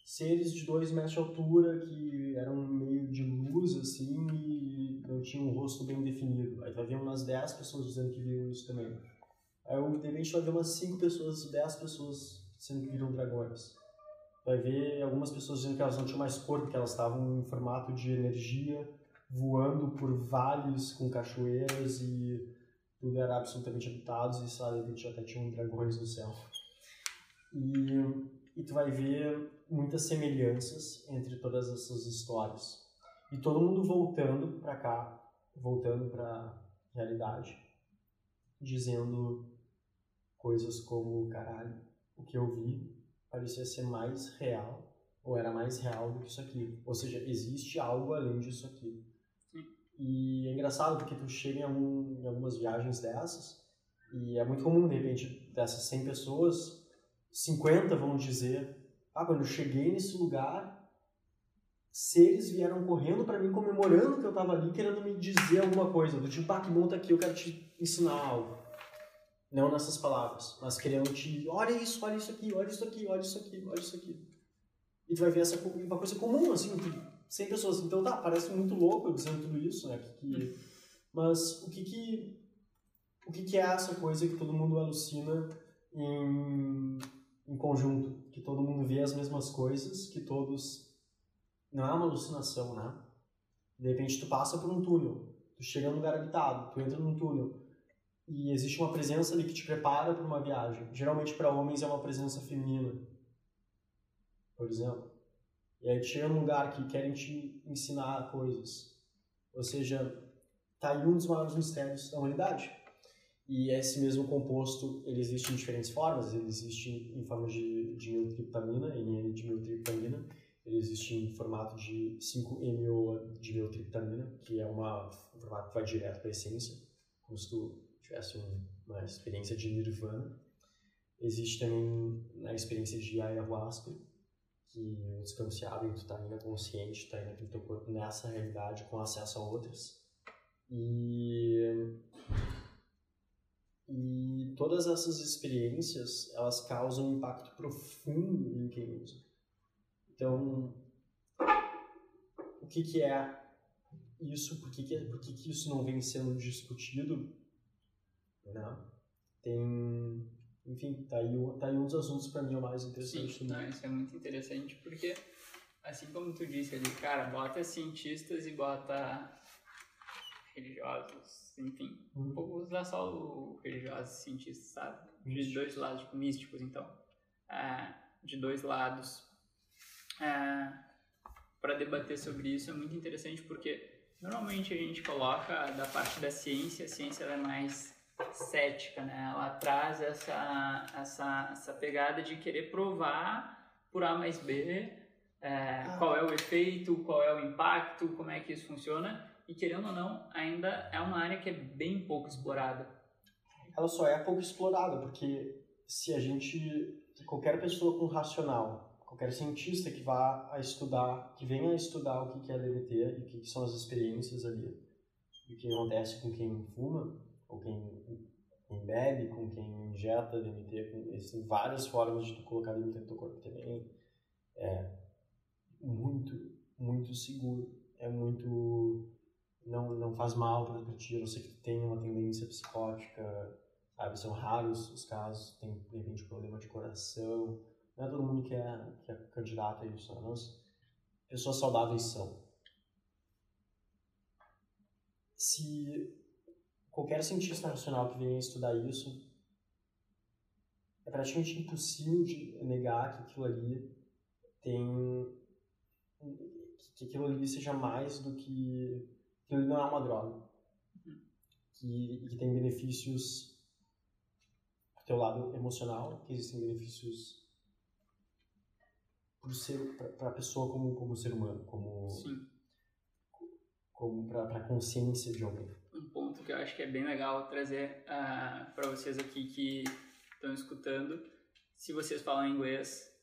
[SPEAKER 2] seres de dois metros de altura que eram meio de luz, assim, e não tinham um rosto bem definido. Aí vai ver umas 10 pessoas dizendo que viram isso também. Aí de repente vai ver umas 5 pessoas, 10 pessoas dizendo que viram dragões. Vai ver algumas pessoas dizendo que elas não tinham mais corpo, que elas estavam em formato de energia, voando por vales com cachoeiras e tudo era absolutamente habitado e, sabe, de repente até tinham dragões no céu. E, e tu vai ver muitas semelhanças entre todas essas histórias. E todo mundo voltando para cá, voltando para realidade, dizendo coisas como, caralho, o que eu vi parecia ser mais real, ou era mais real do que isso aqui. Ou seja, existe algo além disso aqui. E é engraçado porque tu chega em, algum, em algumas viagens dessas, e é muito comum, de repente, dessas 100 pessoas, 50 vão dizer ah, quando eu cheguei nesse lugar, seres vieram correndo para mim, comemorando que eu estava ali, querendo me dizer alguma coisa. Do tipo, ah, que bom tá aqui, eu quero te ensinar algo. Não nessas palavras, mas querendo te, olha isso, olha isso aqui, olha isso aqui, olha isso aqui, olha isso aqui. E tu vai ver essa uma coisa comum, assim, sem pessoas. Então tá, parece muito louco eu dizendo tudo isso, né? Que, mas o que que, o que que é essa coisa que todo mundo alucina em em conjunto, que todo mundo vê as mesmas coisas, que todos não é uma alucinação, né? De repente tu passa por um túnel, tu chega num lugar habitado, tu entra num túnel e existe uma presença ali que te prepara para uma viagem. Geralmente para homens é uma presença feminina, por exemplo. E aí tu chega num lugar que querem te ensinar coisas. Ou seja, tá aí um dos maiores mistérios da humanidade e esse mesmo composto, ele existe em diferentes formas, ele existe em forma de dimiltriptamina, N-dimiltriptamina, ele existe em formato de 5-MO dimiltriptamina, que é uma, um formato que vai direto para a essência, como se tu tivesse uma experiência de nirvana. Existe também na experiência de ayahuasca, que os campos se abrem, tu está ainda consciente, está ainda teu corpo nessa realidade com acesso a outras. E e todas essas experiências, elas causam um impacto profundo em quem usa. Então, o que, que é isso, por que, que, por que, que isso não vem sendo discutido, né? Tem, enfim, tá aí, tá aí um dos assuntos para mim o mais interessante.
[SPEAKER 1] Sim, não, isso é muito interessante porque, assim como tu disse ali, cara, bota cientistas e bota religiosos, enfim,
[SPEAKER 2] Hum.
[SPEAKER 1] vou usar só o religiosos e cientistas, sabe? De dois lados, tipo, místicos, então. É, de dois lados. É, para debater sobre isso é muito interessante porque normalmente a gente coloca da parte da ciência, a ciência é mais cética, né? Ela traz essa, essa, essa pegada de querer provar por A mais B é, qual é o efeito, qual é o impacto, como é que isso funciona. E querendo ou não, ainda é uma área que é bem pouco explorada.
[SPEAKER 2] Ela só é pouco explorada, porque se a gente, qualquer pessoa com racional, qualquer cientista que vá a estudar, que venha a estudar o que é DMT e o que são as experiências ali, o que acontece com quem fuma, ou quem, quem bebe, com quem injeta DMT, com, existem várias formas de tu colocar DMT no teu corpo também, é muito, muito seguro, é muito, não, não faz mal para ti, não ser que tenha uma tendência psicótica, sabe, são raros os casos, tem de repente problema de coração, não é todo mundo que é, que é candidato a isso, né? mas pessoas saudáveis são. Se qualquer cientista racional que venha estudar isso, é praticamente impossível de negar que aquilo ali tem que aquilo ali seja mais do que aquilo ali não é uma droga que, que tem benefícios pro teu lado emocional que existem benefícios pro ser para a pessoa como como ser humano como
[SPEAKER 1] Sim.
[SPEAKER 2] como para a consciência de alguém
[SPEAKER 1] um ponto que eu acho que é bem legal trazer para vocês aqui que estão escutando. Se vocês falam inglês,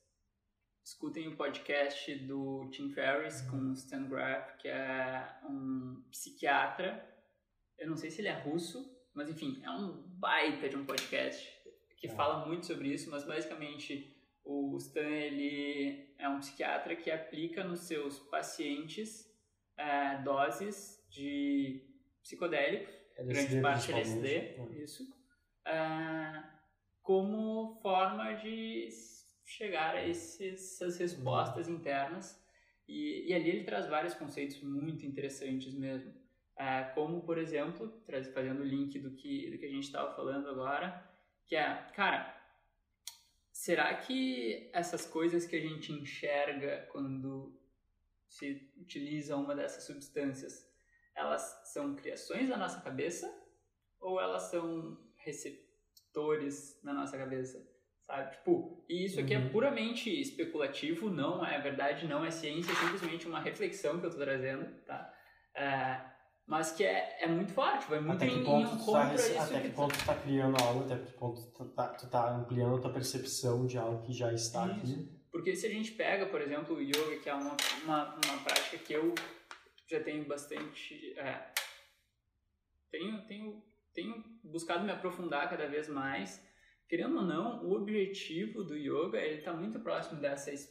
[SPEAKER 1] escutem o podcast do Tim Ferriss com o Stan Graff, que é um psiquiatra. Eu não sei se ele é russo, mas enfim, é um baita de um podcast que
[SPEAKER 2] É.
[SPEAKER 1] fala muito sobre isso, mas basicamente o Stan ele é um psiquiatra que aplica nos seus pacientes eh, doses de psicodélicos grande
[SPEAKER 2] LSD
[SPEAKER 1] parte
[SPEAKER 2] principalmente,
[SPEAKER 1] LSD,
[SPEAKER 2] né?
[SPEAKER 1] isso, ah, como forma de chegar a esses, essas respostas internas. E, e ali ele traz vários conceitos muito interessantes mesmo. Ah, como, por exemplo, traz, fazendo o link do que, do que a gente estava falando agora, que é, cara, será que essas coisas que a gente enxerga quando se utiliza uma dessas substâncias elas são criações da nossa cabeça ou elas são receptores na nossa cabeça, sabe? Tipo, e isso aqui é
[SPEAKER 2] Uhum.
[SPEAKER 1] puramente especulativo, não é verdade, não é ciência, é simplesmente uma reflexão que eu tô trazendo, tá? É, mas que é, é muito forte, vai muito
[SPEAKER 2] até
[SPEAKER 1] em,
[SPEAKER 2] que
[SPEAKER 1] em
[SPEAKER 2] ponto tu
[SPEAKER 1] encontro
[SPEAKER 2] tá,
[SPEAKER 1] isso
[SPEAKER 2] até que
[SPEAKER 1] tu-
[SPEAKER 2] ponto tu tá criando algo até que ponto tu tá, tu tá ampliando a tua percepção de algo que já está aqui
[SPEAKER 1] Porque se a gente pega, por exemplo, o yoga, que é uma, uma, uma prática que eu já tenho bastante. É, tenho, tenho, tenho buscado me aprofundar cada vez mais. Querendo ou não, o objetivo do yoga ele está muito próximo dessa, es-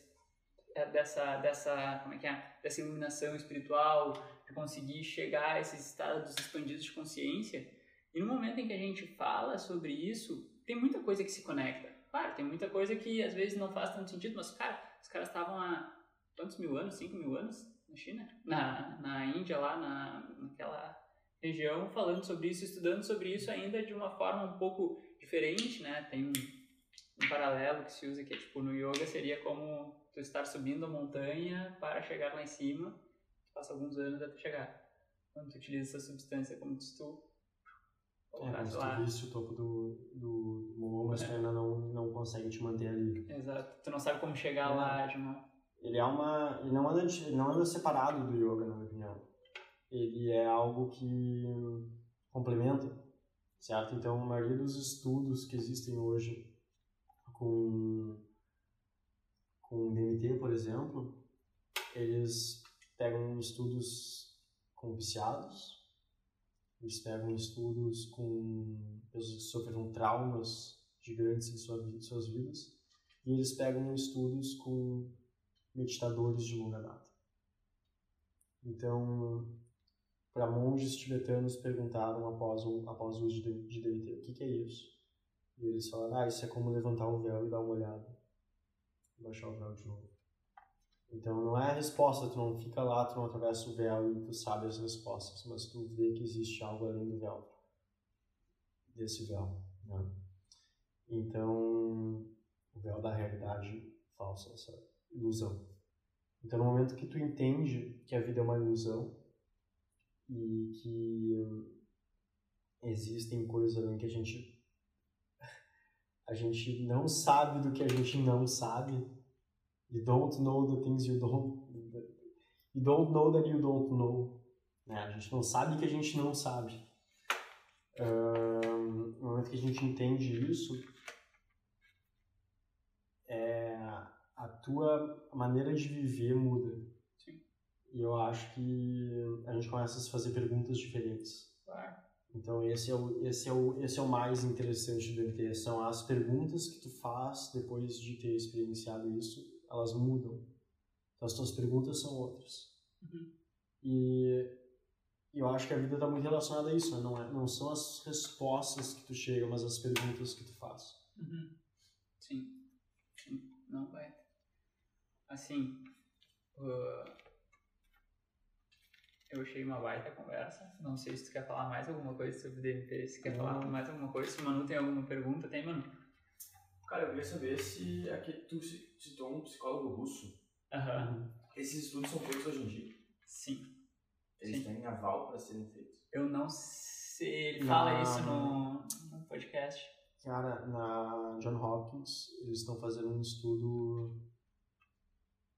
[SPEAKER 1] é, dessa, dessa, como é que é? dessa iluminação espiritual, de conseguir chegar a esses estados expandidos de consciência. E no momento em que a gente fala sobre isso, tem muita coisa que se conecta. Claro, tem muita coisa que às vezes não faz tanto sentido, mas, cara, os caras estavam há quantos mil anos? Cinco mil anos na China? Na, na Índia, lá na, naquela região, falando sobre isso, estudando sobre isso ainda de uma forma um pouco diferente, né? Tem um, um paralelo que se usa que é tipo, no yoga seria como tu estar subindo a montanha para chegar lá em cima, tu passa alguns anos até chegar. Quando tu utiliza essa substância, como se tu
[SPEAKER 2] É,
[SPEAKER 1] lá.
[SPEAKER 2] tu o topo do, do morro, mas
[SPEAKER 1] É.
[SPEAKER 2] tu ainda não, não consegue te manter ali.
[SPEAKER 1] Exato. Tu não sabe como chegar
[SPEAKER 2] É.
[SPEAKER 1] lá de uma...
[SPEAKER 2] Ele é uma. Ele não anda, ele não anda separado do yoga, na minha opinião. Ele é algo que complementa, certo? Então, a maioria dos estudos que existem hoje com, com DMT, por exemplo, eles pegam estudos com viciados, eles pegam estudos com pessoas que sofreram traumas gigantes em sua, suas vidas, e eles pegam estudos com meditadores de longa data. Então, para monges tibetanos perguntaram após o, após o uso de, de DMT, o que, que é isso? E eles falaram, ah, isso é como levantar o véu e dar uma olhada. Baixar o véu de novo. Então não é a resposta, tu não fica lá, tu não atravessa o véu e tu sabe as respostas, mas tu vê que existe algo além do véu, desse véu. Né? Então, o véu da realidade falsa, essa ilusão. Então, no momento que tu entende que a vida é uma ilusão e que existem coisas além que a gente a gente não sabe do que a gente não sabe. You don't know the things you don't you don't know that you don't know. Né? A gente não sabe que a gente não sabe. Um, no momento que a gente entende isso, é, a tua maneira de viver muda. E eu acho que a gente começa a se fazer perguntas diferentes.
[SPEAKER 1] Claro.
[SPEAKER 2] Então esse é o esse é o esse é o mais interessante do MT, são as perguntas que tu faz depois de ter experienciado isso, elas mudam. Então as tuas perguntas são outras.
[SPEAKER 1] Uhum.
[SPEAKER 2] E eu acho que a vida está muito relacionada a isso, né? não é não são as respostas que tu chega, mas as perguntas que tu faz.
[SPEAKER 1] Uhum. Sim. Sim. Não vai. Assim, uh, eu achei uma baita conversa. Não sei se tu quer falar mais alguma coisa sobre DMT, se quer falar mais alguma coisa. Se o Manu tem alguma pergunta, tem, Manu?
[SPEAKER 4] Cara, eu queria saber se aqui, tu citou um psicólogo russo.
[SPEAKER 1] Aham.
[SPEAKER 4] Esses estudos são feitos hoje em dia.
[SPEAKER 1] Sim.
[SPEAKER 4] Eles
[SPEAKER 1] Sim.
[SPEAKER 4] têm aval para serem feitos.
[SPEAKER 1] Eu não sei. Ele fala isso no, no podcast.
[SPEAKER 2] Cara, na John Hopkins, eles estão fazendo um estudo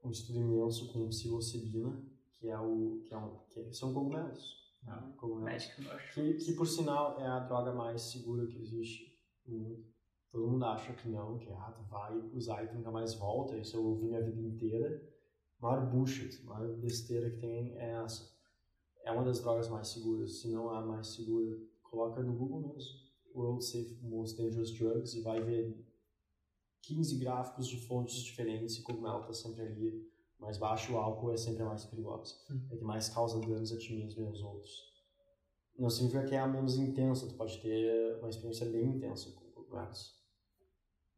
[SPEAKER 2] um estudo imenso com psilocibina, que é o que é um que são cogumelos, né? cogumelos.
[SPEAKER 1] Eu acho.
[SPEAKER 2] Que, que por sinal é a droga mais segura que existe no mundo. Todo mundo acha que não, que ah, tu vai usar e tu nunca mais volta, isso eu ouvi minha vida inteira. A maior bullshit, a maior besteira que tem é essa. É uma das drogas mais seguras, se não a mais segura. Coloca no Google mesmo, World Safe Most Dangerous Drugs, e vai ver 15 gráficos de fontes diferentes e cogumelo está sempre ali. Mais baixo o álcool é sempre a mais perigosa. É que mais causa danos a ti mesmo e aos outros. Não significa que é a menos intensa, tu pode ter uma experiência bem intensa com cogumelos.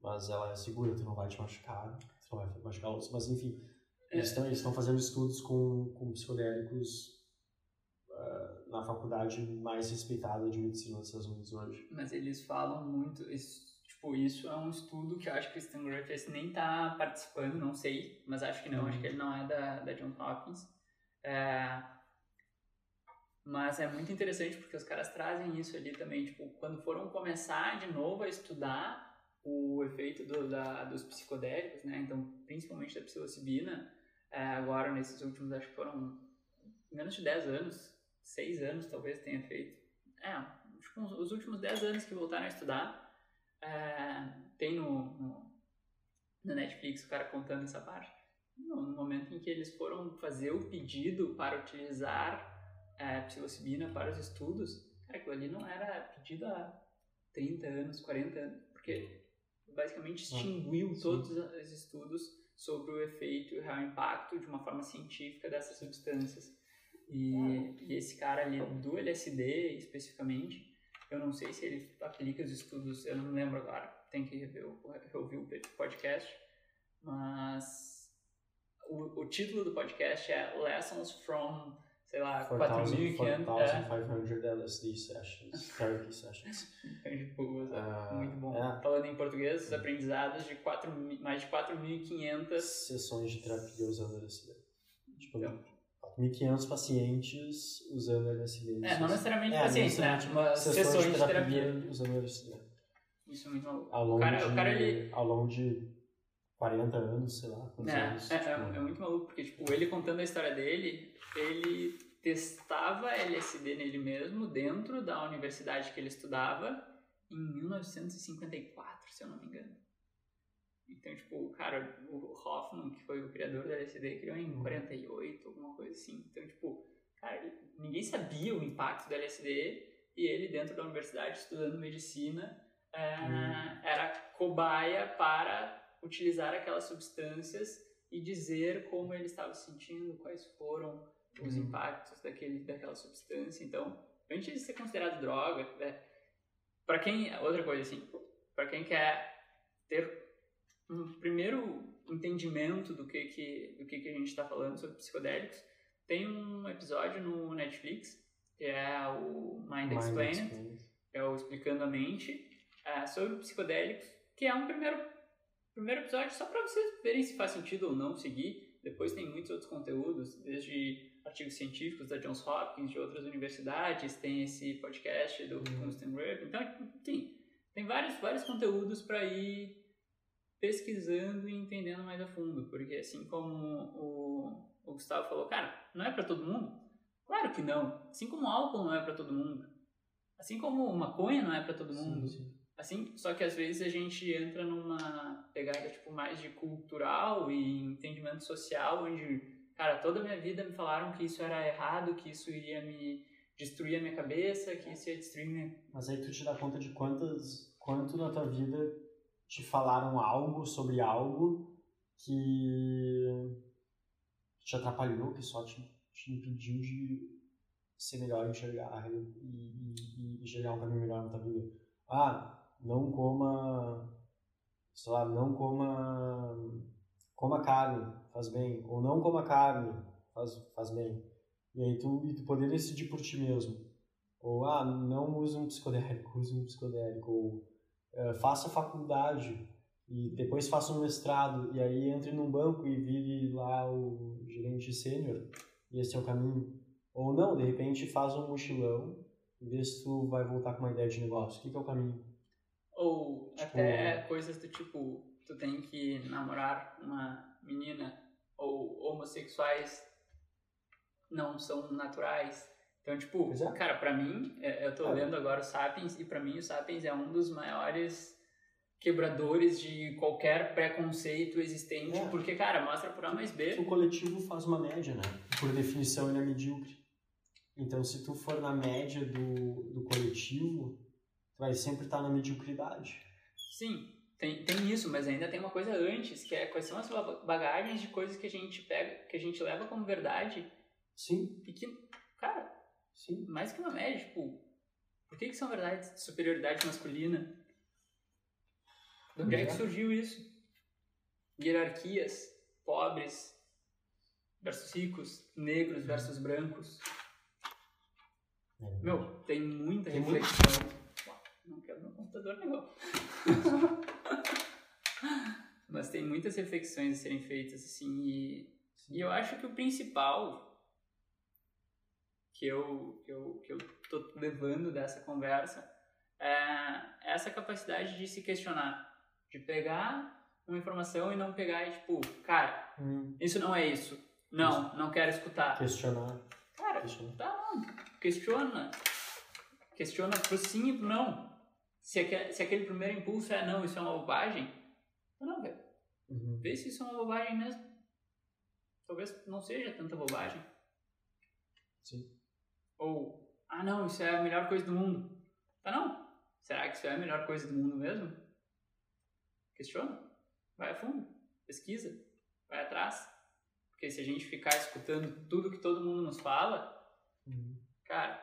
[SPEAKER 2] Mas ela é segura, tu não vai te machucar, tu não vai machucar outros. Mas enfim, eles estão eles fazendo estudos com, com psicodélicos ah, na faculdade mais respeitada de medicina dos Estados Unidos hoje.
[SPEAKER 1] Mas eles falam muito. Tipo, isso é um estudo que eu acho que o Stan Griffiths nem tá participando, não sei, mas acho que não, acho que ele não é da, da John Hopkins. É, mas é muito interessante porque os caras trazem isso ali também, tipo, quando foram começar de novo a estudar o efeito do, da, dos psicodélicos, né? Então, principalmente da psilocibina, é, agora nesses últimos, acho que foram menos de 10 anos, 6 anos talvez tenha feito. É, os últimos 10 anos que voltaram a estudar, é, tem no, no, no Netflix o cara contando essa parte. No, no momento em que eles foram fazer o pedido para utilizar é, psilocibina para os estudos, cara, aquilo ali não era pedido há 30 anos, 40 anos, porque basicamente extinguiu
[SPEAKER 2] sim.
[SPEAKER 1] todos os estudos sobre o efeito e o real impacto de uma forma científica dessas substâncias. E, e esse cara ali do LSD especificamente, eu não sei se ele aplica os estudos, eu não lembro agora, tem que rever o, reouvir o podcast, mas o, o título do podcast é Lessons from, sei lá, 4.500 é,
[SPEAKER 2] 4,500 LSD sessions, therapy sessions.
[SPEAKER 1] muito bom.
[SPEAKER 2] é.
[SPEAKER 1] Falando em português, os aprendizados de 4, mi- mais de 4.500
[SPEAKER 2] Sessões de terapia usando LSD. Tipo,
[SPEAKER 1] Então.
[SPEAKER 2] 4.500 pacientes usando LSD.
[SPEAKER 1] É, não necessariamente
[SPEAKER 2] É,
[SPEAKER 1] pacientes, né? Mas sessões de terapia.
[SPEAKER 2] usando LSD.
[SPEAKER 1] Isso é muito maluco.
[SPEAKER 2] Ao
[SPEAKER 1] O
[SPEAKER 2] longo,
[SPEAKER 1] cara,
[SPEAKER 2] de,
[SPEAKER 1] o cara ele,
[SPEAKER 2] ao longo de 40 anos, sei lá,
[SPEAKER 1] É,
[SPEAKER 2] anos.
[SPEAKER 1] é,
[SPEAKER 2] tipo,
[SPEAKER 1] é, é muito maluco, porque tipo, ele contando a história dele, ele testava LSD nele mesmo dentro da universidade que ele estudava em 1954, se eu não me engano. Então, tipo, o cara, o Hoffman, que foi o criador da LSD, criou em 48, alguma coisa assim. Então, tipo, cara, ninguém sabia o impacto da LSD e ele, dentro da universidade, estudando medicina, é, era cobaia para utilizar aquelas substâncias e dizer como ele estava se sentindo, quais foram os
[SPEAKER 2] Uhum.
[SPEAKER 1] impactos daquele, daquela substância. Então, antes de ser considerado droga, né, para quem outra coisa assim, para quem quer ter um primeiro entendimento do que que do que que a gente está falando sobre psicodélicos, tem um episódio no Netflix que é o Mind,
[SPEAKER 2] Mind
[SPEAKER 1] Explained,
[SPEAKER 2] Explained.
[SPEAKER 1] é o Explicando a Mente, é, sobre psicodélicos, que é um primeiro, primeiro episódio só para vocês verem se faz sentido ou não seguir. Depois tem muitos outros conteúdos, desde artigos científicos da Johns Hopkins, de outras universidades, tem esse podcast do
[SPEAKER 2] Uhum.
[SPEAKER 1] Constant. Então, tem, tem vários, vários conteúdos para ir pesquisando e entendendo mais a fundo, porque assim como o, o Gustavo falou, cara, não é para todo mundo? Claro que não. Assim como álcool não é para todo mundo. Assim como maconha não é para todo mundo.
[SPEAKER 2] Sim, sim.
[SPEAKER 1] Assim, só que às vezes a gente entra numa pegada tipo mais de cultural e entendimento social, onde, cara, toda a minha vida me falaram que isso era errado, que isso iria me destruir a minha cabeça, que isso ia destruir minha...
[SPEAKER 2] Mas aí tu te dá conta de quantas, quanto na tua vida te falaram algo sobre algo que te atrapalhou, que só te, te impediu de ser melhor, enxergar e, e, e enxergar um caminho melhor na tua vida. Ah, não coma, sei lá, não coma, coma carne, faz bem. Ou não coma carne, faz, faz bem. E aí tu, e tu poder decidir por ti mesmo. Ou, ah, não use um psicodélico, use um psicodélico. Ou, eh, faça faculdade e depois faça um mestrado. E aí entre num banco e vire lá o gerente sênior. E esse é o caminho. Ou não, de repente faz um mochilão e vê se tu vai voltar com uma ideia de negócio. O que, que é o caminho?
[SPEAKER 1] Ou
[SPEAKER 2] Tipo-
[SPEAKER 1] até coisas do tipo, tu tem que namorar uma menina, ou homossexuais não são naturais. Então, tipo,
[SPEAKER 2] é.
[SPEAKER 1] cara, pra mim, é, eu tô
[SPEAKER 2] É.
[SPEAKER 1] lendo agora o Sapiens, e pra mim o Sapiens é um dos maiores quebradores de qualquer preconceito existente,
[SPEAKER 2] É.
[SPEAKER 1] porque, cara, mostra por A mais B.
[SPEAKER 2] O coletivo faz uma média, né? Por definição, ele é medíocre. Então, se tu for na média do, do coletivo, tu vai sempre estar na mediocridade.
[SPEAKER 1] Sim, tem, tem isso, mas ainda tem uma coisa antes, que é quais são as ba- bagagens de coisas que a gente pega, que a gente leva como verdade,
[SPEAKER 2] Sim,
[SPEAKER 1] e que, cara,
[SPEAKER 2] sim.
[SPEAKER 1] mais que uma média, tipo, por que, que são verdades de superioridade masculina? De onde é que
[SPEAKER 2] É.
[SPEAKER 1] surgiu isso? Hierarquias, pobres versus ricos, negros versus brancos. Meu, tem muita
[SPEAKER 2] Tem
[SPEAKER 1] reflexão. Uau, Não quero meu computador, negão. Mas tem muitas reflexões a serem feitas, assim, e e eu acho que o principal que eu, que eu, que eu tô levando dessa conversa é essa capacidade de se questionar, de pegar uma informação e não pegar e tipo, cara,
[SPEAKER 2] Hum,
[SPEAKER 1] isso não é isso. Não, não quero escutar.
[SPEAKER 2] questionar.
[SPEAKER 1] Cara,
[SPEAKER 2] questionar.
[SPEAKER 1] tá. Questiona. Questiona pro sim e pro não. Se aquele, se aquele primeiro impulso é não, isso é uma bobagem, não, velho.
[SPEAKER 2] Uhum.
[SPEAKER 1] Vê se isso é uma bobagem mesmo. Talvez não seja tanta bobagem.
[SPEAKER 2] Sim.
[SPEAKER 1] Ou, ah não, isso é a melhor coisa do mundo. Tá não. Será que isso é a melhor coisa do mundo mesmo? Questiona. Vai a fundo. Pesquisa. Vai atrás. Porque se a gente ficar escutando tudo que todo mundo nos fala,
[SPEAKER 2] Uhum.
[SPEAKER 1] cara,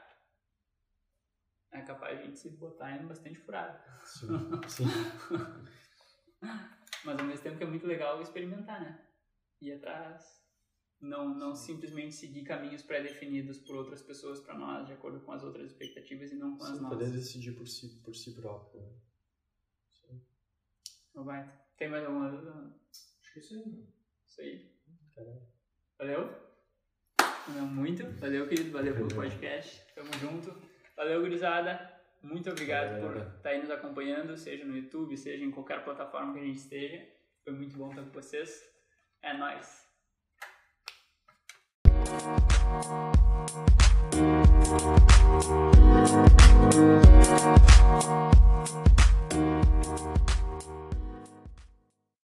[SPEAKER 1] é capaz de a gente se botar em bastante furado.
[SPEAKER 2] Sim, sim.
[SPEAKER 1] Mas ao mesmo tempo que é muito legal experimentar, né? Ir atrás. Não, não simplesmente seguir caminhos pré-definidos por outras pessoas para nós, de acordo com as outras expectativas e não com as
[SPEAKER 2] Sim,
[SPEAKER 1] nossas.
[SPEAKER 2] poder decidir por si, por si próprio. né? Sim.
[SPEAKER 1] Não vai. Tem mais alguma dúvida?
[SPEAKER 5] Acho que é isso aí.
[SPEAKER 1] Isso aí.
[SPEAKER 2] Caralho.
[SPEAKER 1] Valeu? Valeu muito. Valeu, querido. Valeu pelo podcast. Tamo junto. Valeu, gurizada. Muito obrigado
[SPEAKER 2] Valeu,
[SPEAKER 1] por estar aí nos acompanhando, seja no YouTube, seja em qualquer plataforma que a gente esteja. Foi muito bom estar com vocês. É nóis. Thank